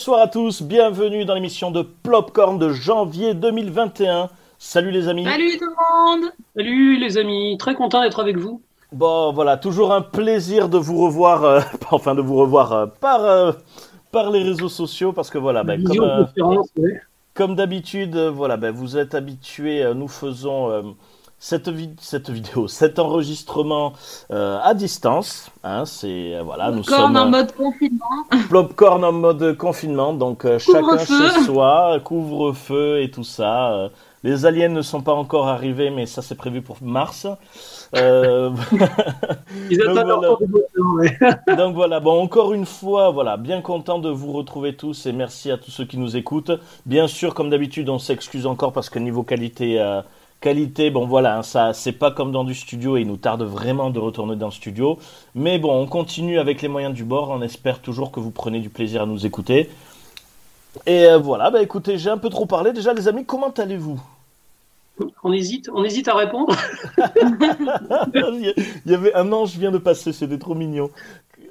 Bonsoir à tous, bienvenue dans l'émission de Plopcorn de janvier 2021. Salut les amis. Salut tout le monde Salut les amis, très content d'être avec vous. Bon voilà, toujours un plaisir de vous revoir, euh, enfin de vous revoir euh, par, euh, par les réseaux sociaux parce que voilà, ben, comme, euh, comme d'habitude, voilà, ben, vous êtes habitués, nous faisons euh, cette, vid- cette vidéo, cet enregistrement euh, à distance. Hein, c'est euh, voilà, nous sommes en euh, mode confinement. Plopcorn en mode confinement, donc euh, chacun chez soi, couvre-feu et tout ça. euh, les aliens ne sont pas encore arrivés, mais ça c'est prévu pour mars. Euh, Ils Donc attendent voilà. temps, ouais. donc voilà, bon encore une fois, voilà, bien content de vous retrouver tous et merci à tous ceux qui nous écoutent. Bien sûr, comme d'habitude, on s'excuse encore parce que niveau qualité, euh, qualité, bon voilà, hein, ça c'est pas comme dans du studio et il nous tarde vraiment de retourner dans le studio. Mais bon, on continue avec les moyens du bord. On espère toujours que vous prenez du plaisir à nous écouter. Et euh, voilà, bah écoutez, j'ai un peu trop parlé. Déjà, les amis, comment allez-vous? On hésite, on hésite à répondre. Il y avait un ange vient de passer, c'était trop mignon.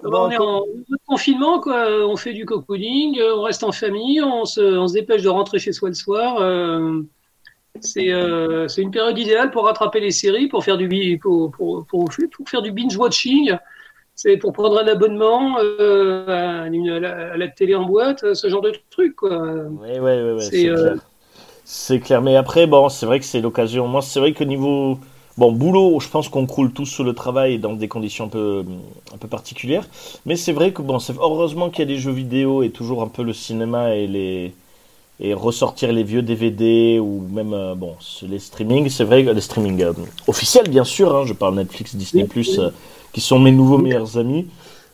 Bon, on est en confinement, quoi. On fait du cocooning, euh, on reste en famille, on se, on se dépêche de rentrer chez soi le soir. euh, c'est euh, une période idéale pour rattraper les séries, pour faire du pour, pour, pour, pour faire du binge watching. C'est pour prendre un abonnement euh, à, une- à la, à la télé en boîte, ce genre de truc, quoi. C'est, c'est euh, clair. C'est clair. Mais après, bon, c'est vrai que c'est l'occasion. Moi, c'est vrai que niveau. Bon, boulot, je pense qu'on croule tous sous le travail dans des conditions un peu, un peu particulières. Mais c'est vrai que, bon, c'est heureusement qu'il y a des jeux vidéo et toujours un peu le cinéma et les. Et ressortir les vieux DVD ou même, euh, bon, les streamings, c'est vrai que les streamings euh, officiels, bien sûr, hein, je parle Netflix, Disney, euh, qui sont mes nouveaux meilleurs amis.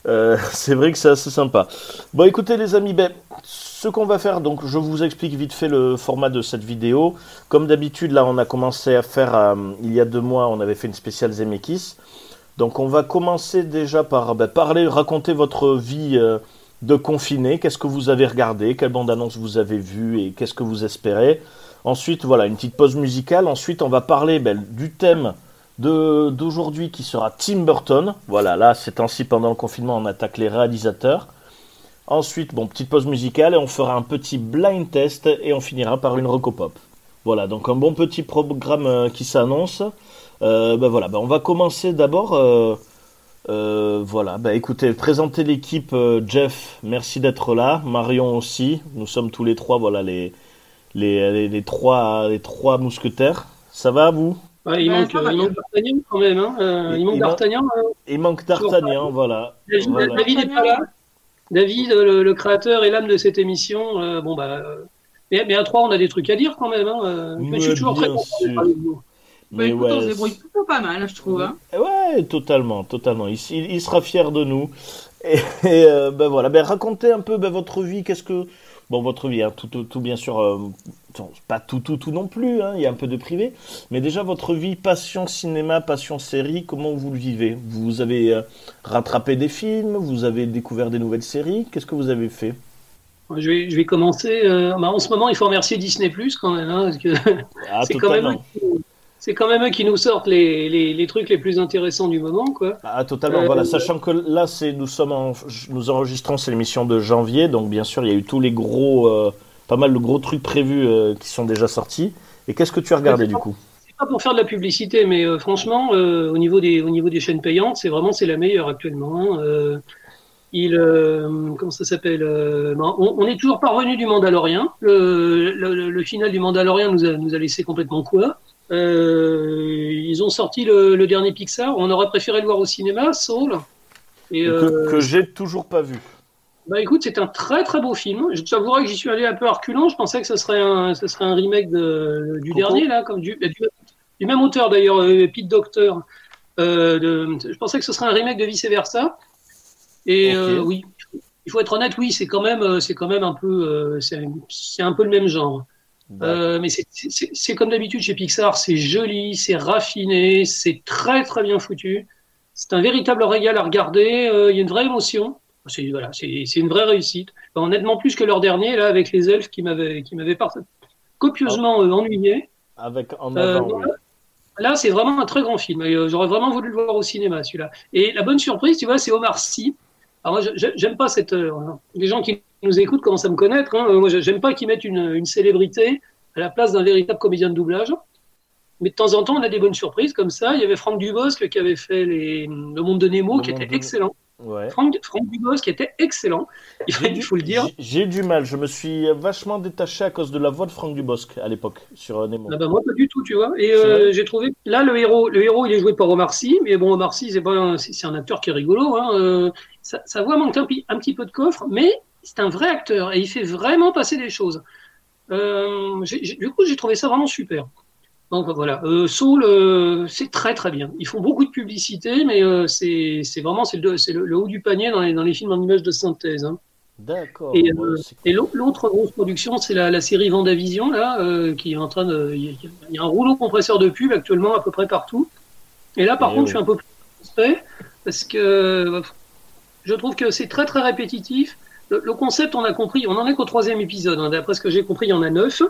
Euh, c'est vrai que c'est assez sympa. Bon, écoutez, les amis, ben, ce qu'on va faire, donc je vous explique vite fait le format de cette vidéo. Comme d'habitude, là, on a commencé à faire, il y a deux mois, on avait fait une spéciale Zemeckis. Donc, on va commencer déjà par ben, parler, raconter votre vie de confiné. Qu'est-ce que vous avez regardé? Quelle bande-annonce vous avez vue? Et qu'est-ce que vous espérez? Ensuite, voilà, une petite pause musicale. Ensuite, on va parler ben, du thème d'aujourd'hui qui sera Tim Burton. Voilà, là, ces temps-ci, pendant le confinement, on attaque les réalisateurs. Ensuite, bon, petite pause musicale et on fera un petit blind test et on finira par une recopop. Voilà, donc un bon petit programme euh, qui s'annonce. Euh, ben voilà, ben on va commencer d'abord. euh, euh, voilà, ben écoutez, présenter l'équipe. euh, Jeff, merci d'être là. Marion aussi. Nous sommes tous les trois, voilà, les, les, les, les trois, les trois mousquetaires. Ça va, vous? Ouais, il, Ouais, manque, il manque D'Artagnan quand même. Hein. Euh, Il- il manque il d'Artagnan. hein. Il manque D'Artagnan, voilà. David Voilà. David pas là. David, le, le créateur et l'âme de cette émission, euh, bon bah, euh, mais, mais à trois, on a des trucs à dire quand même. Hein. Mais je suis toujours très content de sûr. parler de vous. Bah, Mais écoute, on se débrouille plutôt pas mal, je trouve. Hein. Ouais, totalement, totalement. Il, il- il sera fier de nous. Et, et, euh, ben voilà, ben racontez un peu ben, votre vie. Qu'est-ce que bon votre vie, hein, tout, tout, tout, bien sûr, euh, pas tout, tout, tout non plus. hein, il y a un peu de privé, mais déjà votre vie, passion cinéma, passion série. Comment vous le vivez? Vous avez euh, rattrapé des films? Vous avez découvert des nouvelles séries? Qu'est-ce que vous avez fait? Je vais, je vais commencer. euh, bah, en ce moment, il faut remercier Disney Plus quand même, hein, parce que Ah, c'est quand même c'est quand même eux qui nous sortent les, les, les trucs les plus intéressants du moment, quoi. Ah, totalement. Euh, voilà, sachant que là, c'est nous sommes en, nous enregistrons, c'est l'émission de janvier, donc bien sûr, il y a eu tous les gros, euh, pas mal de gros trucs prévus euh, qui sont déjà sortis. Et qu'est-ce que tu as regardé du coup? C'est pas pour faire de la publicité, mais euh, franchement, euh, au niveau des au niveau des chaînes payantes, c'est vraiment c'est la meilleure actuellement. hein. Euh, il euh, comment ça s'appelle euh, on, on est toujours pas revenu du Mandalorien. Le, le, le- le final du Mandalorien nous a nous a laissé complètement quoi. Euh, ils ont sorti le, le dernier Pixar. On aurait préféré le voir au cinéma, Soul. Et que, euh, que j'ai toujours pas vu. bah écoute, c'est un très très beau film. Je t'avouerai que j'y suis allé un peu à reculons. Je pensais que ce serait un, ce serait un remake de, du dernier, là, comme du, du, du même auteur d'ailleurs, euh, Pete Docter. Euh, de, je pensais que ce serait un remake de Vice Versa. Et oui, il faut être honnête, oui, c'est quand même, c'est quand même un peu, c'est c'est un peu le même genre. Euh, mais c'est- comme d'habitude chez Pixar, c'est joli, c'est raffiné, c'est très très bien foutu. C'est un véritable régal à regarder. euh, Il y a une vraie émotion. C'est voilà, une vraie réussite. Enfin, honnêtement, plus que leur dernier là avec les elfes qui m'avaient qui m'avaient par- copieusement euh, ennuyé. Avec en avant, oui. Là, c'est vraiment un très grand film. Euh, J'aurais vraiment voulu le voir au cinéma, celui-là. Et la bonne surprise, tu vois, c'est Omar Sy. Alors je- j'aime pas cette. euh, les gens qui nous écoutent commencent à me connaître. Hein. Euh, Moi, j'aime pas qu'ils mettent une, une célébrité à la place d'un véritable comédien de doublage. Mais de temps en temps, on a des bonnes surprises comme ça. Il y avait Franck Dubosc qui avait fait les, Le Monde de Nemo, Le qui était de- excellent. Ouais. Franck, Franck Dubosc qui était excellent. Il du- faut le dire. j'ai- du mal. Je me suis vachement détaché à cause de la voix de Franck Dubosc à l'époque sur euh, Nemo. Ah bah moi pas du tout, tu vois. Et euh, j'ai trouvé là le héros, le héros il est joué par Omar Sy, mais bon Omar Sy c'est pas c'est un acteur qui est rigolo. Hein. Sa, sa voix manque un, un petit peu de coffre, mais c'est un vrai acteur et il fait vraiment passer des choses. Euh, du coup j'ai trouvé ça vraiment super. Donc voilà, euh, Soul euh, c'est très très bien. Ils font beaucoup de publicité, mais euh, c'est vraiment c'est le, c'est le, le haut du panier dans les, dans les films en images de synthèse. Hein. D'accord. Et, Ouais, euh, Et l'autre grosse production, c'est la, la série Vendavision, là, qui est en train de. Il y, a- il y a un rouleau compresseur de pub actuellement à peu près partout. Et là, par Et contre, oui. je suis un peu plus parce que je trouve que c'est très très répétitif. Le, le concept, on a compris, on en est qu'au troisième épisode. hein. D'après ce que j'ai compris, il y en a neuf.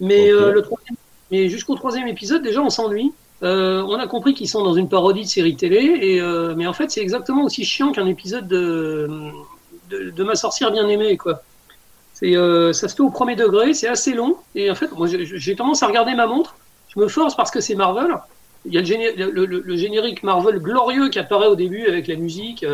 Mais euh, le troisième, mais jusqu'au troisième épisode, déjà, on s'ennuie. Euh, on a compris qu'ils sont dans une parodie de série télé, et euh, mais en fait, c'est exactement aussi chiant qu'un épisode de, de, de Ma sorcière bien aimée, quoi. C'est, euh, ça se fait au premier degré, c'est assez long, et en fait, moi, j'ai j'ai tendance à regarder ma montre. Je me force parce que c'est Marvel. Il y a le, géné- le, le- le générique Marvel glorieux qui apparaît au début avec la musique.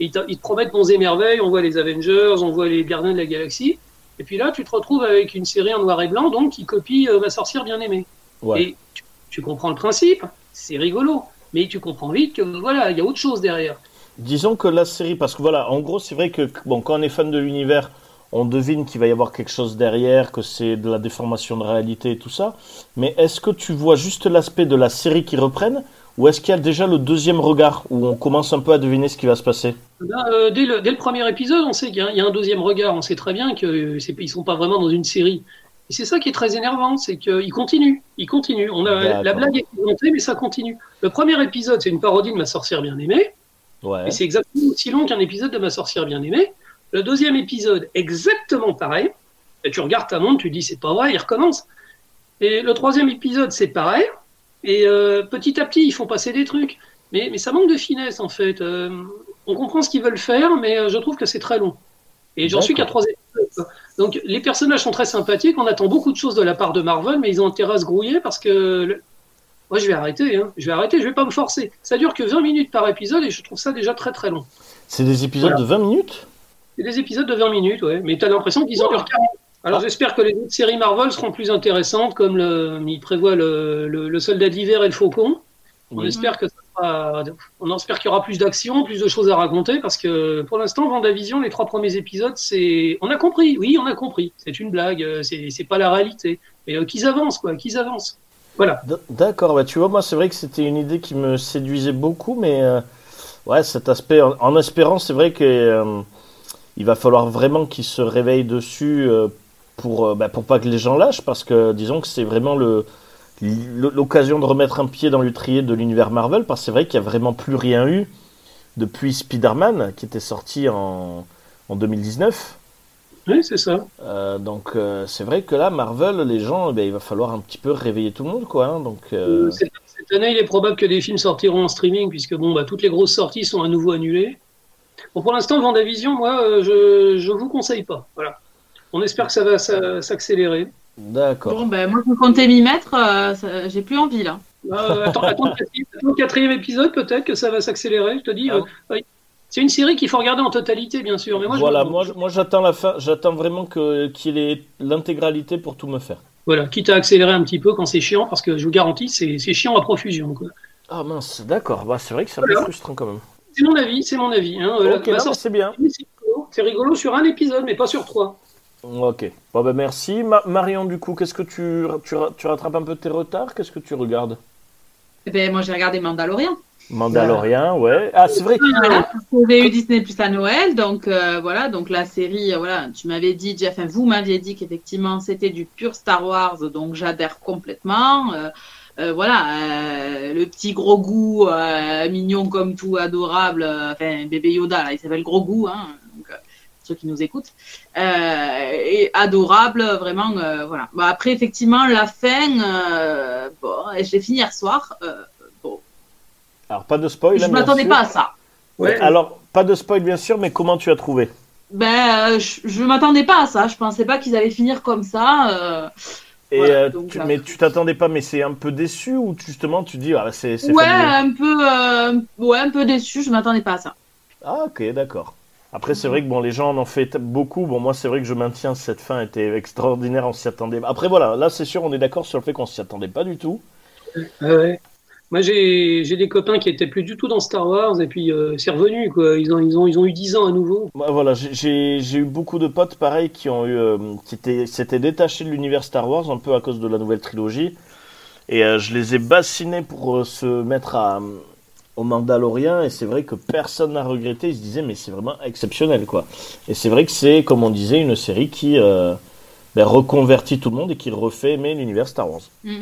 Et ils, te, ils te promettent bons et merveilles. On voit les Avengers, on voit les Gardiens de la Galaxie. Et puis là, tu te retrouves avec une série en noir et blanc, donc qui copie euh, Ma sorcière bien aimée. ouais. Et tu, tu comprends le principe, c'est rigolo, mais tu comprends vite que voilà, il y a autre chose derrière. Disons que la série, parce que voilà, en gros, c'est vrai que bon, quand on est fan de l'univers, on devine qu'il va y avoir quelque chose derrière, que c'est de la déformation de réalité et tout ça. Mais est-ce que tu vois juste l'aspect de la série qui reprenne, ou est-ce qu'il y a déjà le deuxième regard où on commence un peu à deviner ce qui va se passer Là, euh, dès, le, dès le premier épisode, on sait qu'il y, a- il y a un deuxième regard, on sait très bien qu'ils ne sont pas vraiment dans une série. Et c'est ça qui est très énervant, c'est qu'ils continuent, ils continuent. On a, la blague est montée, mais ça continue. Le premier épisode, c'est une parodie de Ma sorcière bien aimée, Ouais. et c'est exactement aussi long qu'un épisode de Ma sorcière bien aimée. Le deuxième épisode, exactement pareil. Et tu regardes ta montre, tu dis c'est pas vrai, il recommence. Et le troisième épisode, c'est pareil. Et euh, petit à petit, ils font passer des trucs. Mais, mais ça manque de finesse en fait. Euh, on comprend ce qu'ils veulent faire, mais euh, je trouve que c'est très long. Et j'en suis qu'à trois épisodes. Donc les personnages sont très sympathiques, on attend beaucoup de choses de la part de Marvel, mais ils ont intérêt à se grouiller parce que le- moi je vais arrêter, hein. je vais arrêter, je vais pas me forcer. Ça dure que 20 minutes par épisode et je trouve ça déjà très très long. C'est des épisodes Voilà. de 20 minutes? C'est des épisodes de 20 minutes, ouais, mais tu as l'impression qu'ils en durent 40. Alors Ah. j'espère que les autres séries Marvel seront plus intéressantes, comme le, il prévoit le, le, le Soldat d'hiver et le Faucon. On espère que ça sera- on espère qu'il y aura plus d'action, plus de choses à raconter, parce que pour l'instant, Vendavision, les trois premiers épisodes, c'est, on a compris, oui, on a compris, c'est une blague, euh, c'est pas la réalité, mais euh, qu'ils avancent, quoi, qu'ils avancent. Voilà. D'accord, bah, tu vois, moi, c'est vrai que c'était une idée qui me séduisait beaucoup, mais euh, ouais, cet aspect, en, en espérant, c'est vrai que euh, il va falloir vraiment qu'ils se réveillent dessus pour, euh, bah, pour pas que les gens lâchent, parce que disons que c'est vraiment le l'occasion de remettre un pied dans l'étrier de l'univers Marvel, parce que c'est vrai qu'il n'y a vraiment plus rien eu depuis Spider-Man, qui était sorti en, en 2019. Oui, c'est ça. Euh, donc euh, c'est vrai que là, Marvel, les gens, eh ben, il va falloir un petit peu réveiller tout le monde, quoi. hein. donc euh, Cette, cette année, il est probable que des films sortiront en streaming, puisque bon, bah, toutes les grosses sorties sont à nouveau annulées. Bon, pour l'instant, Vendavision, moi, je, je vous conseille pas. Voilà. On espère que ça va s'accélérer. d'accord. Bon, ben moi, je comptais m'y mettre, euh, j'ai plus envie là. Euh, attends, attends le quatrième, attends le quatrième épisode, peut-être que ça va s'accélérer. Je te dis, Ah. euh, oui. c'est une série qu'il faut regarder en totalité, bien sûr. Mais moi, je voilà, moi, j'attends la fin, j'attends vraiment que qu'il ait l'intégralité pour tout me faire. voilà, quitte à accélérer un petit peu quand c'est chiant, parce que je vous garantis, c'est c'est chiant à profusion. quoi. Ah mince, d'accord. Bah, c'est vrai que c'est un peu Voilà. frustrant quand même. C'est mon avis, c'est mon avis. Hein. Euh, ok, la- non, la mais sortie, c'est bien. c'est rigolo. C'est rigolo sur un épisode, mais pas sur trois. Ok. Bon ben merci. Ma- Marion, du coup, qu'est-ce que tu, tu tu rattrapes un peu tes retards? Qu'est-ce que tu regardes? Eh ben, moi, j'ai regardé Mandalorian. Mandalorian, ouais. Ah, c'est vrai. Voilà, avait eu Disney Plus à Noël, donc euh, voilà, donc la série, euh, voilà, tu m'avais dit, Jeff, enfin, vous m'aviez dit qu'effectivement c'était du pur Star Wars, donc j'adhère complètement. Euh, euh, voilà, euh, le petit gros goût, euh, mignon comme tout, adorable, euh, enfin bébé Yoda, là, il s'appelle gros goût, hein, donc, euh, ceux qui nous écoutent, euh, et adorable, vraiment, euh, voilà. Bon, après, effectivement, la fin, euh, bon, je l'ai fini hier soir, euh, bon, Alors, pas de spoil. je hein, bien m'attendais pas à ça. Ouais. Alors, pas de spoil, bien sûr, mais comment tu as trouvé? Ben, euh, je, je m'attendais pas à ça. Je pensais pas qu'ils allaient finir comme ça. euh. Et Voilà, euh, donc, tu- mais tu t'attendais pas, mais c'est un peu déçu ou justement tu dis ah c'est c'est Ouais, fabuleux. un peu, euh, ouais, un peu déçu. Je m'attendais pas à ça. Ah ok d'accord. Après c'est vrai que bon les gens en ont fait beaucoup. Bon moi c'est vrai que je maintiens cette fin était extraordinaire. On s'y attendait. Après voilà là c'est sûr on est d'accord sur le fait qu'on s'y attendait pas du tout. Ouais. Moi, j'ai des copains qui étaient plus du tout dans Star Wars et puis euh, c'est revenu quoi. Ils ont ils ont ils ont eu 10 ans à nouveau. Moi, voilà j'ai- eu beaucoup de potes pareil qui ont eu euh, qui étaient s'étaient détachés de l'univers Star Wars un peu à cause de la nouvelle trilogie. Et euh, je les ai bassinés pour euh, se mettre à, au Mandalorian et c'est vrai que personne n'a regretté. Ils se disaient mais c'est vraiment exceptionnel quoi. Et c'est vrai que c'est comme on disait une série qui euh, ben, reconvertit tout le monde et qui refait aimer l'univers Star Wars. Mm.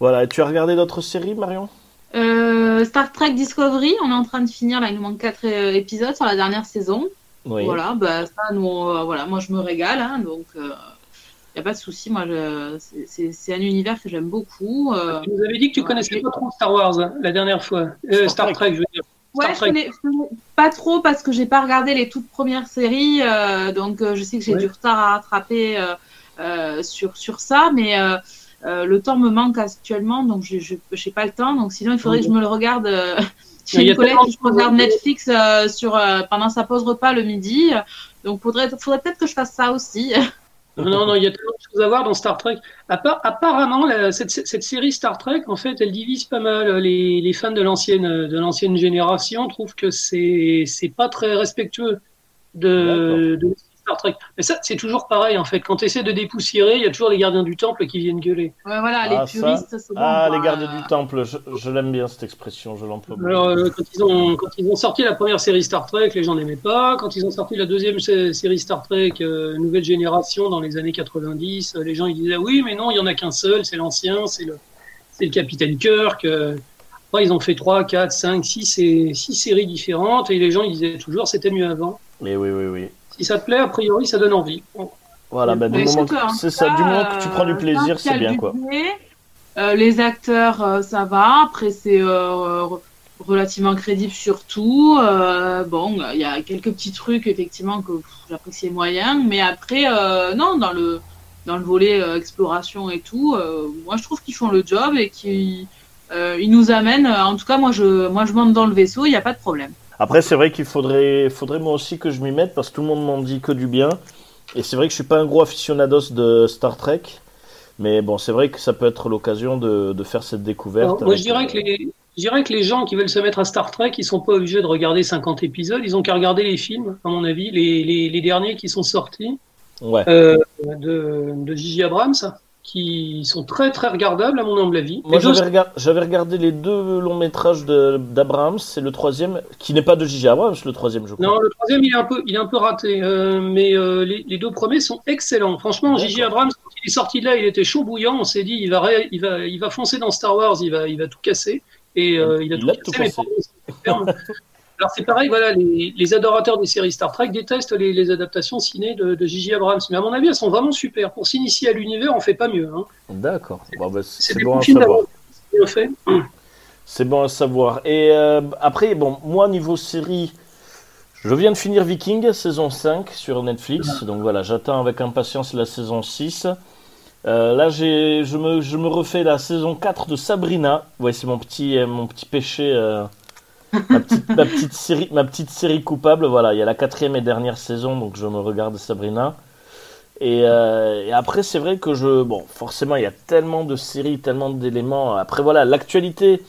Voilà. Et tu as regardé d'autres séries Marion? Euh, Star Trek Discovery, on est en train de finir. Là, il nous manque quatre euh, épisodes sur la dernière saison. Oui. Voilà, bah ça, nous, euh, voilà, moi je me régale, hein, donc il y a pas de souci. Moi, je- c'est- un univers que j'aime beaucoup. euh. Tu nous avais dit que tu Ouais. connaissais pas trop Star Wars hein, la dernière fois. Euh, Star Star, Trek. Je veux dire. Ouais, Star je Trek. connais, je connais pas trop parce que j'ai pas regardé les toutes premières séries, euh, donc euh, je sais que j'ai Ouais. du retard à rattraper euh, euh, sur sur ça, mais euh, euh, le temps me manque actuellement, donc je je j'ai pas le temps. Donc sinon, il faudrait que je me le regarde. euh, J'ai une collègue qui de regarde. Netflix euh, sur euh, pendant sa pause repas le midi, donc faudrait faudrait peut-être que je fasse ça aussi. Non, non, non, il y a tellement de choses à voir dans Star Trek. Appa- apparemment, la- cette, cette série Star Trek, en fait, elle divise pas mal. Les, les fans de l'ancienne de l'ancienne génération trouvent que c'est c'est pas très respectueux de, de Star Trek. Mais ça, c'est toujours pareil, en fait. Quand tu essaies de dépoussiérer, il y a toujours les gardiens du temple qui viennent gueuler. Ouais, voilà, Ah, les ça. puristes, c'est bon. Ah les gardes euh, du temple. Je, je l'aime bien cette expression. Je l'emploie. Alors, euh, quand, ils ont, quand ils ont sorti la première série Star Trek, les gens n'aimaient pas. Quand ils ont sorti la deuxième sé- série Star Trek, euh, nouvelle génération, dans les années 90, euh, les gens ils disaient oui, mais non, il y en a qu'un seul, c'est l'ancien, c'est le, c'est le capitaine Kirk. euh. Après, ils ont fait 3, 4, 5, 6, et, six séries différentes, et les gens ils disaient toujours c'était mieux avant. Mais oui oui oui. Si ça te plaît, a priori, ça donne envie. Voilà. bah, du Mais moment c'est que- ça, hein. c'est ça. Du moment que tu prends du Euh, plaisir, c'est bien quoi. Euh, les acteurs, euh, ça va. Après, c'est euh, re- relativement crédible surtout. Euh, bon, il y a quelques petits trucs effectivement que pff, j'appréciais moyen, mais après, euh, non, dans le dans le volet euh, exploration et tout, euh, moi je trouve qu'ils font le job et qu'ils euh, ils nous amènent. En tout cas, moi je moi je monte dans le vaisseau, il n'y a pas de problème. Après, c'est vrai qu'il faudrait, faudrait moi aussi que je m'y mette parce que tout le monde m'en dit que du bien. Et c'est vrai que je suis pas un gros aficionados de Star Trek. Mais bon, c'est vrai que ça peut être l'occasion de, de faire cette découverte. Alors, moi, je dirais, euh, que les, je dirais que les gens qui veulent se mettre à Star Trek, ils sont pas obligés de regarder 50 épisodes, ils ont qu'à regarder les films, à mon avis, les, les, les derniers qui sont sortis. Ouais. euh, de, de Gigi Abrams, qui sont très très regardables à mon humble avis. Moi, deux- j'avais regard- j'avais regardé les deux longs métrages d'Abrams. C'est le troisième, qui n'est pas de J.J. Abrams, le troisième, je crois. Non, le troisième il est un peu, il est un peu raté, euh, mais euh, les, les deux premiers sont excellents. Franchement. Gigi Abrams, quand il est sorti de là, il était chaud bouillant. On s'est dit, il va, ré- il va, il va foncer dans Star Wars, il va, il va tout casser. Et euh, il a Il tout a cassé. tout. Alors c'est pareil, voilà, les, les adorateurs des séries Star Trek détestent les, les adaptations ciné de, de Gigi Abrams, mais à mon avis, elles sont vraiment super. Pour s'initier à l'univers, on fait pas mieux. Hein. D'accord. Bon, bah, C'est bon à savoir. d'avant, c'est bon à savoir. Et euh, après, bon, moi, niveau série, je viens de finir Viking, saison 5 sur Netflix. Donc voilà, j'attends avec impatience la saison 6. Euh, là, je, me, je me refais la saison 4 de Sabrina. Ouais, c'est mon petit, euh, mon petit péché. euh, ma, petite, série, ma petite série coupable. Voilà, il y a la quatrième et dernière saison, donc je me regarde Sabrina. Et, euh, après, c'est vrai que je. Bon, forcément, il y a tellement de séries, tellement d'éléments. Après, voilà, l'actualité.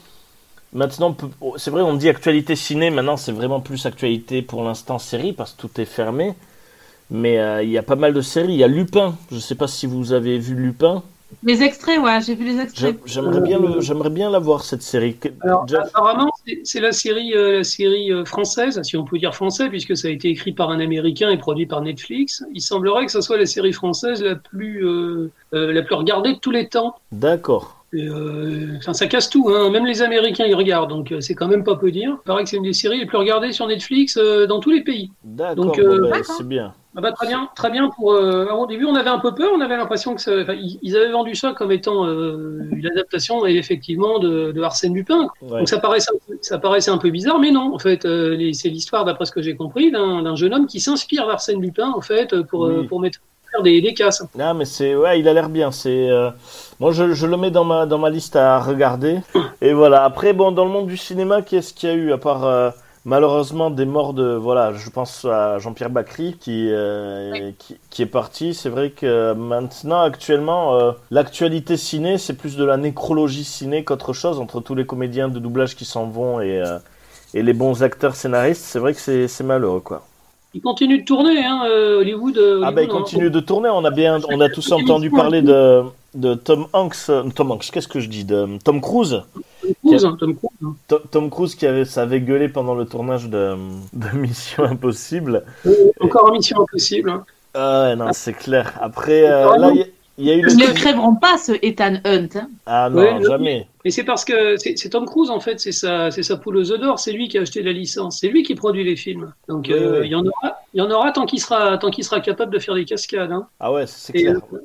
Maintenant, oh, c'est vrai, on dit actualité ciné. Maintenant, c'est vraiment plus actualité pour l'instant série parce que tout est fermé. Mais euh, il y a pas mal de séries. Il y a Lupin. Je sais pas si vous avez vu Lupin. Les extraits, ouais, j'ai vu les extraits. J'ai- J'aimerais bien, le- j'aimerais bien la voir cette série. Alors, Jeff apparemment, c'est- c'est la série, euh, la série euh, française, si on peut dire français, puisque ça a été écrit par un Américain et produit par Netflix. Il semblerait que ce soit la série française la plus, euh, euh, la plus regardée de tous les temps. D'accord. Euh, enfin, ça casse tout, hein. même les Américains ils regardent, donc euh, c'est quand même pas peu dire. Il paraît que c'est une des séries les plus regardées sur Netflix euh, dans tous les pays. D'accord, Donc, bon, ben, D'accord. c'est bien. Ah bah, très bien, très bien pour. euh, alors, au début, on avait un peu peur, on avait l'impression que ça, ils avaient vendu ça comme étant euh, une adaptation effectivement de, de Arsène Lupin. Ouais. Donc ça paraissait, un peu- ça paraissait un peu bizarre, mais non. En fait, euh, c'est l'histoire, d'après ce que j'ai compris, d'un jeune homme qui s'inspire d'Arsène Lupin en fait pour euh, Oui. pour mettre faire des, des casses. Ah, mais c'est ouais, il a l'air bien. C'est moi, je, je le mets dans ma dans ma liste à regarder. Et voilà. Après, bon, dans le monde du cinéma, qu'est-ce qu'il y a eu à part malheureusement des morts de voilà, je pense à Jean-Pierre Bacry qui, euh, qui qui est parti. C'est vrai que maintenant, actuellement, euh, l'actualité ciné, c'est plus de la nécrologie ciné qu'autre chose entre tous les comédiens de doublage qui s'en vont et euh, et les bons acteurs scénaristes. C'est vrai que c'est malheureux quoi. Il continue de tourner, hein, euh, Hollywood. euh, Ah bah il Hollywood, continue de tourner. On a bien, on a tous entendu parler de de Tom Hanks, euh, Tom Hanks, qu'est-ce que je dis, de Tom Cruise, Tom Cruise, hein, Tom Cruise, hein. To- Tom Cruise qui avait, ça avait gueulé pendant le tournage de, de Mission Impossible. Encore en mission impossible. hein. Ah ouais, non, c'est clair. Après, euh, là, il y a- il y, a eu le. Ils ne crèveront pas ce Ethan Hunt. hein. Ah non. jamais. Et c'est parce que c'est Tom Cruise en fait, c'est sa, c'est sa poule aux œufs d'or, c'est lui qui a acheté la licence, c'est lui qui produit les films. Donc Oui, euh, oui. il y en aura, il y en aura tant qu'il sera, tant qu'il sera capable de faire des cascades. hein. Ah ouais, c'est clair. euh,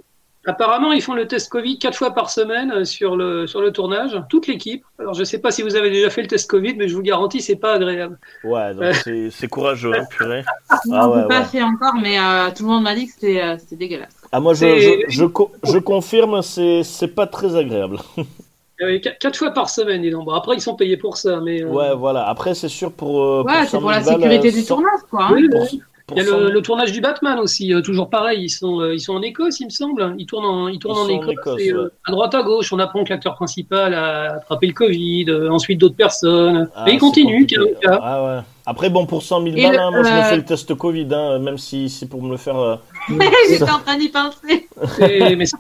apparemment, ils font le test Covid quatre fois par semaine euh, sur le sur le tournage, toute l'équipe. Alors je sais pas si vous avez déjà fait le test Covid, mais je vous garantis, c'est pas agréable. Ouais, donc c'est c'est courageux, hein, purée. On Ah ouais, pas ouais. fait encore, mais euh, tout le monde m'a dit que c'était euh, dégueulasse. Ah moi, je, je, je, co- je confirme, c'est c'est pas très agréable. Euh, qu- quatre fois par semaine, dis donc. Bon, après, ils sont payés pour ça, mais. euh, Ouais, voilà. Après, c'est sûr pour. euh, Ouais, c'est 100 pour la 000 balles, sécurité euh, du tournage, quoi. hein. oui, pour- oui. pour Il y a 100 le, le tournage du Batman aussi, euh, toujours pareil. Ils sont, euh, ils sont en Écosse, il me semble. Ils tournent en, ils tournent Ils en en Écosse. Et, euh, ouais. à droite, à gauche, on apprend que l'acteur principal a attrapé le Covid, euh, ensuite d'autres personnes. Ah, et il c'est continue, compliqué. cas au cas. Ah ouais. Après, bon, pour 100 000 Et balles, le- hein, moi je me fais le test Covid, hein, même si c'est pour me le faire. euh, J'étais en train d'y penser. Mais ça-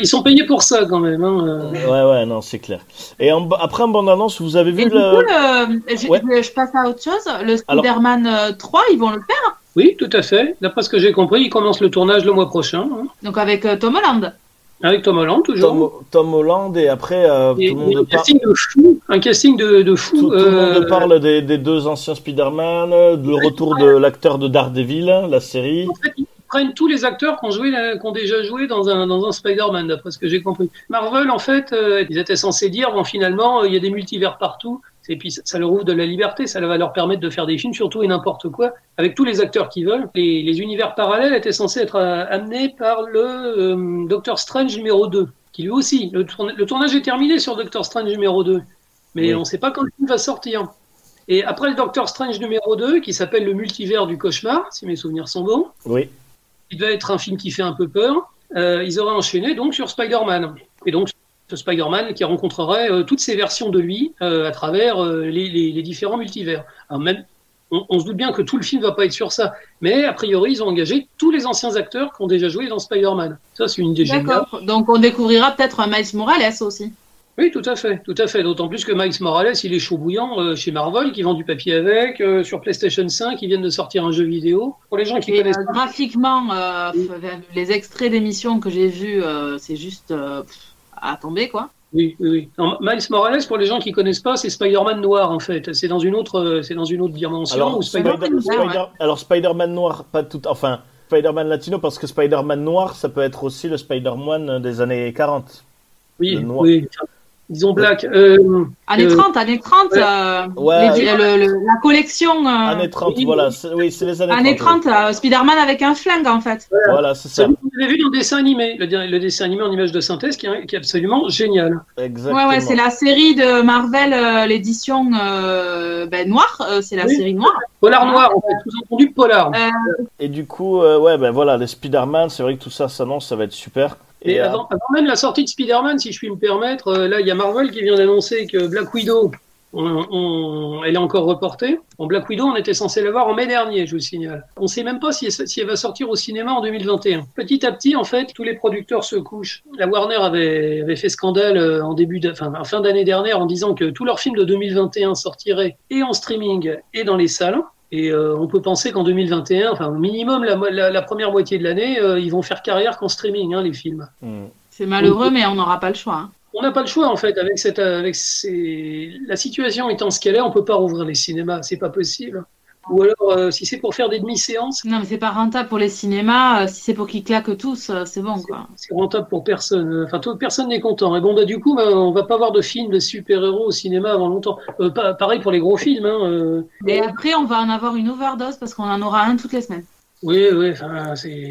ils sont payés pour ça quand même. hein, euh. Ouais, ouais, non, c'est clair. Et en, après, en bande-annonce, vous avez vu Et du le. coup, le- je, Ouais. je- je passe à autre chose. Le Spider-Man euh, 3, ils vont le faire. Oui, tout à fait. D'après ce que j'ai compris, ils commencent le tournage le mois prochain. hein, Donc avec euh, Tom Holland. avec Tom Holland, toujours. Tom, Tom Holland, et après, euh, Et- tout le monde un parle. casting de fou. Un casting de, de fou. Tout, tout le monde euh, parle des, des deux anciens Spider-Man, euh, le retour de l'acteur de Daredevil, la série. En fait, prennent tous les acteurs qui ont, joué, qui ont déjà joué dans un, dans un Spider-Man, d'après ce que j'ai compris. Marvel, en fait, euh, ils étaient censés dire, bon, finalement, euh, il y a des multivers partout. Et puis, ça leur ouvre de la liberté, ça va leur permettre de faire des films, surtout et n'importe quoi, avec tous les acteurs qu'ils veulent. Les, les univers parallèles étaient censés être euh, amenés par le euh, Doctor Strange numéro 2, qui lui aussi, le, tourna- le tournage est terminé sur Doctor Strange numéro 2, mais Oui. on ne sait pas quand le film va sortir. Et après le Doctor Strange numéro 2, qui s'appelle Le multivers du cauchemar, si mes souvenirs sont bons, Oui. Il devait être un film qui fait un peu peur. Euh, ils auraient enchaîné donc sur Spider-Man. Et donc ce Spider-Man qui rencontrerait euh, toutes ces versions de lui euh, à travers les, différents multivers. Alors même, on, se doute bien que tout le film va pas être sur ça, mais a priori ils ont engagé tous les anciens acteurs qui ont déjà joué dans Spider-Man. Ça c'est une géniale. D'accord. Donc on découvrira peut-être un Miles Morales aussi. Oui, tout à fait, tout à fait. D'autant plus que Miles Morales, il est chaud bouillant euh, chez Marvel, qui vend du papier avec, euh, sur PlayStation 5, ils viennent de sortir un jeu vidéo. Pour les gens qui Et, connaissent euh, pas, graphiquement, euh, les extraits d'émissions que j'ai vus, euh, c'est juste euh, à tomber quoi. Oui, oui, oui. Non, Miles Morales, pour les gens qui connaissent pas, c'est Spider-Man noir en fait. C'est dans une autre, c'est dans une autre dimension. Alors, où Spider- Spider- Spider- alors Spider-Man noir, pas tout. Enfin, Spider-Man latino, parce que Spider-Man noir, ça peut être aussi le Spider-Man des années 40. oui, oui. Disons black. Euh, Années Euh, 30, années 30, ouais. euh, Ouais, les- le- le- la collection. euh, Années 30, oui. voilà. c'est- Oui, c'est les années, années 30. 30, euh, Spider-Man avec un flingue en fait. Voilà, c'est ça. vous avez vu dans le dessin animé, le, le dessin animé en image de synthèse qui est, qui est absolument génial. Exactement. Ouais, ouais, c'est la série de Marvel, euh, l'édition euh, ben, noire, euh, c'est la Oui. série noire. Polar noir, en fait, sous-entendu polar. Euh, Et du coup, euh, ouais, ben voilà, les Spider-Man, c'est vrai que tout ça s'annonce, ça va être super. Et Et, euh, avant, avant même la sortie de Spider-Man, si je puis me permettre, euh, là, il y a Marvel qui vient d'annoncer que Black Widow on, elle est encore reportée. En Black Widow, on était censé la voir en mai dernier, je vous signale. On ne sait même pas si, si, elle va sortir au cinéma en 2021. Petit à petit, en fait, tous les producteurs se couchent. La Warner avait, avait fait scandale euh, en début, de, fin d'année dernière, en disant que tous leurs films de 2021 sortiraient et en streaming et dans les salles. Et euh, on peut penser qu'en 2021, enfin au minimum la, la, première moitié de l'année, euh, ils vont faire carrière qu'en streaming, hein, les films. Hmm. C'est malheureux, mais on n'aura pas le choix. Hein on n'a pas le choix en fait avec cette avec ces... la situation étant ce qu'elle est, on peut pas rouvrir les cinémas, c'est pas possible. Ou alors, euh, si c'est pour faire des demi-séances. Non, mais c'est pas rentable pour les cinémas. Euh, si c'est pour qu'ils claquent tous, euh, c'est bon, quoi. C'est rentable pour personne. Enfin, personne n'est content. Et bon, bah, du coup, bah, on va pas voir de films de super-héros au cinéma avant longtemps. pareil pour les gros films. Hein, Et après, on va en avoir une overdose parce qu'on en aura un toutes les semaines. Oui, oui,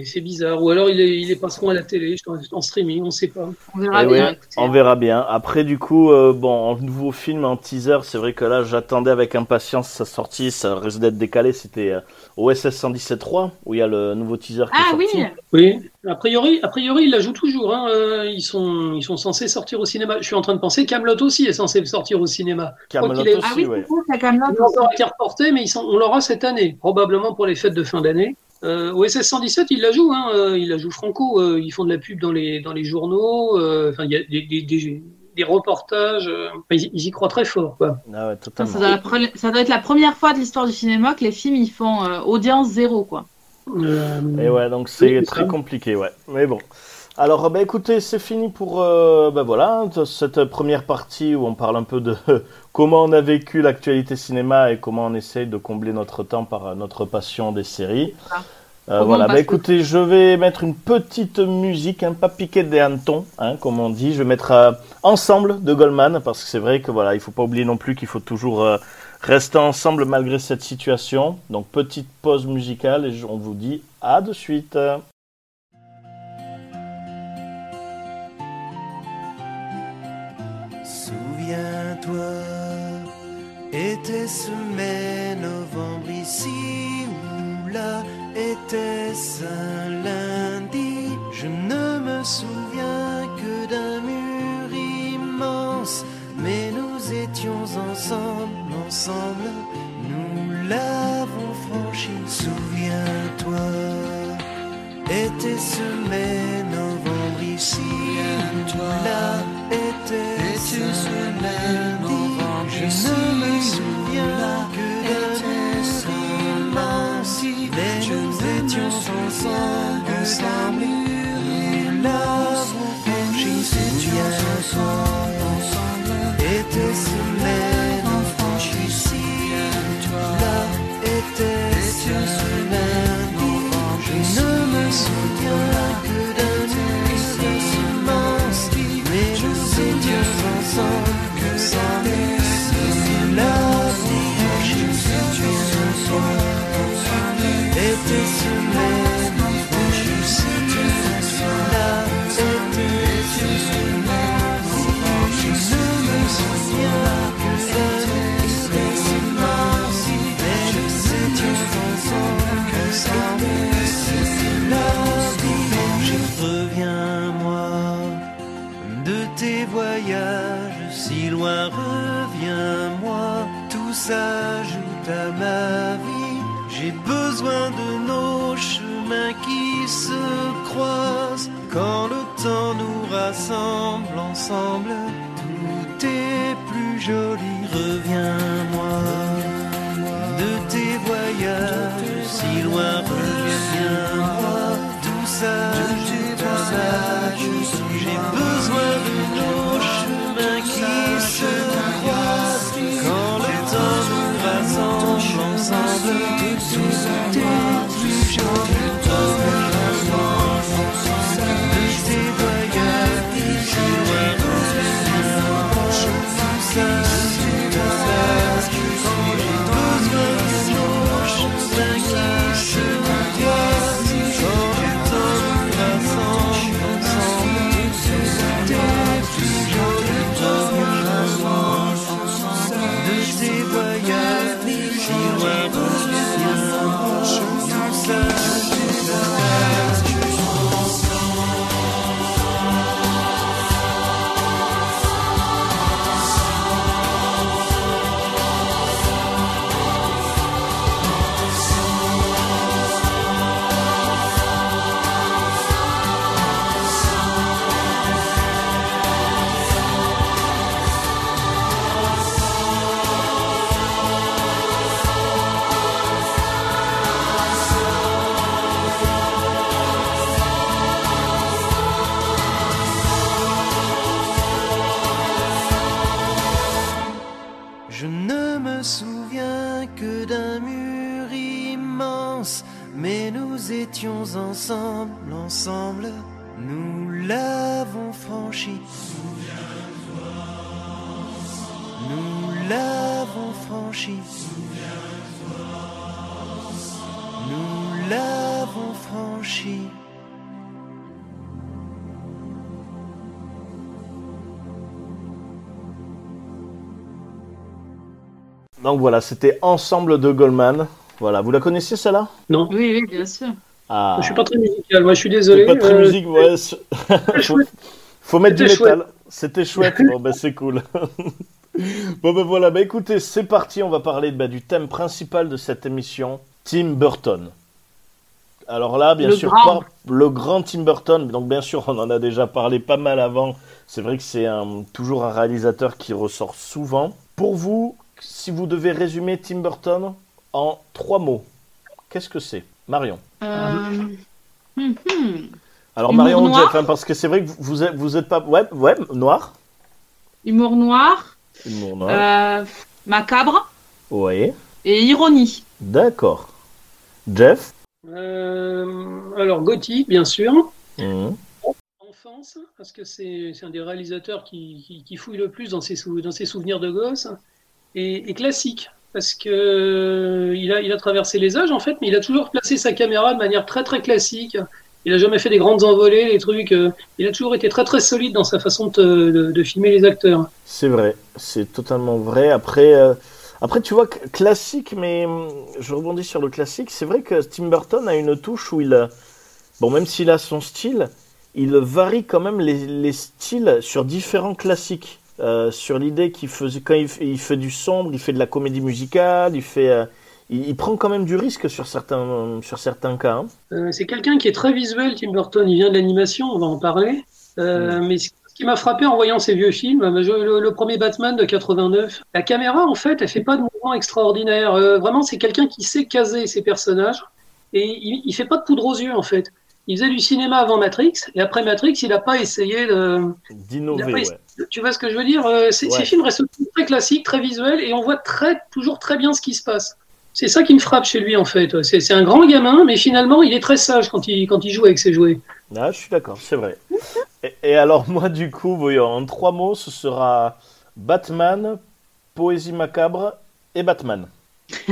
c'est bizarre. Ou alors il est, il est passeront à la télé, en streaming, on ne sait pas. On verra, eh bien, on verra bien. Après, du coup, euh, bon, un nouveau film, en teaser, c'est vrai que là, j'attendais avec impatience sa sortie. Ça risque d'être décalé. C'était euh, OSS 117.3, où il y a le nouveau teaser qui ah, est sorti. oui Oui, a priori, a priori, il la joue toujours. Hein. Euh, ils, sont, ils sont censés sortir au cinéma. Je suis en train de penser Camelot aussi est censé sortir au cinéma. Camelot aussi, ah oui, ouais. c'est Camelot. Il a encore été reporté, mais ils sont, on l'aura cette année, probablement pour les fêtes de fin d'année. Euh, OSS 117, il la joue, hein, euh, il la joue franco. Euh, ils font de la pub dans les, dans les journaux. Euh, enfin, il y a des, des, des, reportages. Ils, ils, y croient très fort. Quoi. Ah ouais, totalement. Ça, doit, ça, doit, être la première fois de l'histoire du cinéma que les films ils font audience zéro. Quoi. Et ouais, donc c'est très compliqué. Ouais. Mais bon. Alors, bah, écoutez, c'est fini pour bah, voilà, cette première partie où on parle un peu de comment on a vécu l'actualité cinéma et comment on essaye de combler notre temps par notre passion des séries. Euh, voilà, bah, écoutez, je vais mettre une petite musique, un pas piqué des hannetons, hein, comme on dit. Je vais mettre euh, Ensemble de Goldman, parce que c'est vrai que voilà, il faut pas oublier non plus qu'il faut toujours euh, rester ensemble malgré cette situation. Donc petite pause musicale et on vous dit à de suite. Souviens-toi était-ce mai, novembre ici ou là? Était-ce un lundi? Je ne me souviens que d'un mur immense Mais nous étions ensemble, ensemble. Nous l'avons franchi Souviens-toi. Était-ce mai, novembre ici ou là? Rassemble ensemble. Tout est plus joli, reviens-moi l'avons franchi. Nous l'avons franchi. Donc voilà, c'était Ensemble de Goldman. Voilà, vous la connaissiez celle-là? Non, Oui, oui, bien sûr. Ah, je suis pas très musical. Moi, je suis désolé. pas très Euh, musique, ouais. faut, faut mettre du C'était métal. C'était chouette. Bon, bah, c'est cool. bon, ben voilà, bah écoutez, c'est parti. On va parler bah, du thème principal de cette émission Tim Burton. Alors là, bien Le sûr, grand. pas le grand Tim Burton. Donc, bien sûr, on en a déjà parlé pas mal avant. C'est vrai que c'est un- toujours un réalisateur qui ressort souvent. Pour vous, si vous devez résumer Tim Burton en trois mots, qu'est-ce que c'est? Marion. Euh, hum, hum. Alors Humour Marion ou noir? Jeff, hein, parce que c'est vrai que vous- vous êtes, vous êtes pas... Ouais, ouais, noir. Humour noir, Euh, macabre Oui, et ironie. d'accord. Jeff euh, alors, gothique, bien sûr. Mhm. Enfance, parce que c'est c'est un des réalisateurs qui, qui, qui fouille le plus dans ses, sou- dans ses souvenirs de gosse. Et, et classique, parce que euh, il a, il a traversé les âges, en fait, mais il a toujours placé sa caméra de manière très, très classique. Il a jamais fait des grandes envolées, les trucs. euh, il a toujours été très, très solide dans sa façon de, de, filmer les acteurs. C'est vrai, c'est totalement vrai. Après, euh, après tu vois, classique, mais hum, je rebondis sur le classique. C'est vrai que Tim Burton a une touche où il... euh, Bon, même s'il a son style, il varie quand même les, les styles sur différents classiques. Sur l'idée qu'il faisait quand il, fait- du sombre, il fait de la comédie musicale, il fait, il, il prend quand même du risque sur certains, sur certains cas. hein. Euh, c'est quelqu'un qui est très visuel, Tim Burton. Il vient de l'animation, on va en parler. Euh, Mais ce qui m'a frappé en voyant ces vieux films, je- le, le premier Batman de 89, la caméra, en fait, elle fait pas de mouvement extraordinaire. Euh, vraiment, c'est quelqu'un qui sait caser ses personnages et il, il fait pas de poudre aux yeux, en fait. Il faisait du cinéma avant Matrix et après Matrix, il n'a pas essayé de. D'innover, ouais. Tu vois ce que je veux dire ces, Ouais. ces films restent très classiques, très visuels, et on voit très, toujours très bien ce qui se passe. C'est ça qui me frappe chez lui, en fait. C'est c'est un grand gamin, mais finalement, il est très sage quand il, quand il joue avec ses jouets. Ah, je suis d'accord, c'est vrai. Et, et alors, moi, du coup, voyons, en trois mots, ce sera Batman, Poésie macabre et Batman.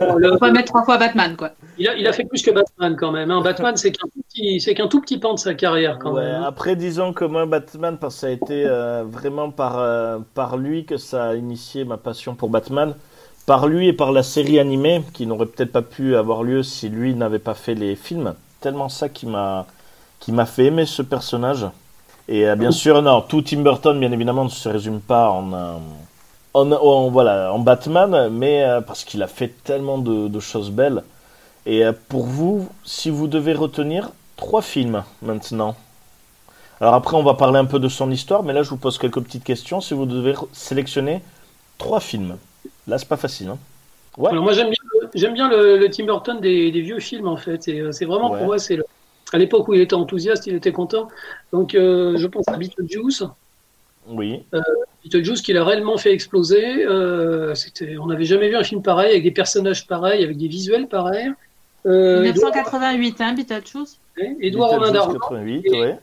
On peut mettre trois fois Batman, quoi. il, a, il a fait plus que Batman, quand même. hein. Batman, c'est qu'un tout, petit- c'est qu'un tout petit pan de sa carrière, quand Ouais, même. hein. après, disons que moi, Batman, parce que ça a été euh, vraiment par, euh, par lui que ça a initié ma passion pour Batman. Par lui et par la série animée, qui n'aurait peut-être pas pu avoir lieu si lui n'avait pas fait les films. Tellement ça qui m'a qui m'a fait aimer ce personnage. Et euh, bien sûr, non, tout Tim Burton, bien évidemment, ne se résume pas en, en, voilà, en Batman, mais euh, parce qu'il a fait tellement de, choses belles. Et euh, pour vous, si vous devez retenir trois films maintenant. Alors après, on va parler un peu de son histoire, mais là, je vous pose quelques petites questions. Si vous devez sélectionner trois films. Là, c'est pas facile. Hein. Ouais. Alors, moi, j'aime bien, le- j'aime bien le, le Tim Burton des, des vieux films, en fait. Et, euh, C'est vraiment, Ouais. pour moi, c'est le- à l'époque où il était enthousiaste, il était content. Donc, euh, je pense à Beetlejuice. Oui. Beetlejuice qu'il a réellement fait exploser. Euh, c'était, on n'avait jamais vu un film pareil, avec des personnages pareils, avec des visuels pareils. Euh, Édouard, 1988, hein, Beetlejuice? Édouard Romain d'Argent, 88, Et- ouais.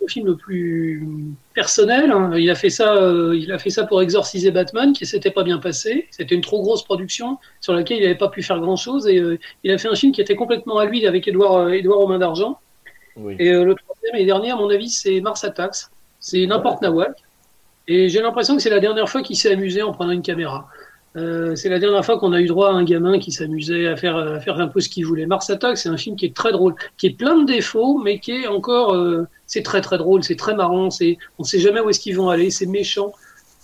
Son film le plus personnel. hein. Il a fait ça, euh, il a fait ça pour exorciser Batman, qui s'était pas bien passé. C'était une trop grosse production sur laquelle il n'avait pas pu faire grand chose. Et euh, il a fait un film qui était complètement à lui avec Édouard, euh, Édouard Romain d'Argent. Oui. Et euh, le troisième et dernier, à mon avis, c'est Mars Attacks. C'est n'importe Nawak. Et j'ai l'impression que c'est la dernière fois qu'il s'est amusé en prenant une caméra. Euh, c'est la dernière fois qu'on a eu droit à un gamin qui s'amusait à faire, à faire un peu ce qu'il voulait. Mars Attack, c'est un film qui est très drôle, qui est plein de défauts, mais qui est encore, euh, c'est très très drôle, c'est très marrant, c'est, on sait jamais où est-ce qu'ils vont aller, c'est méchant.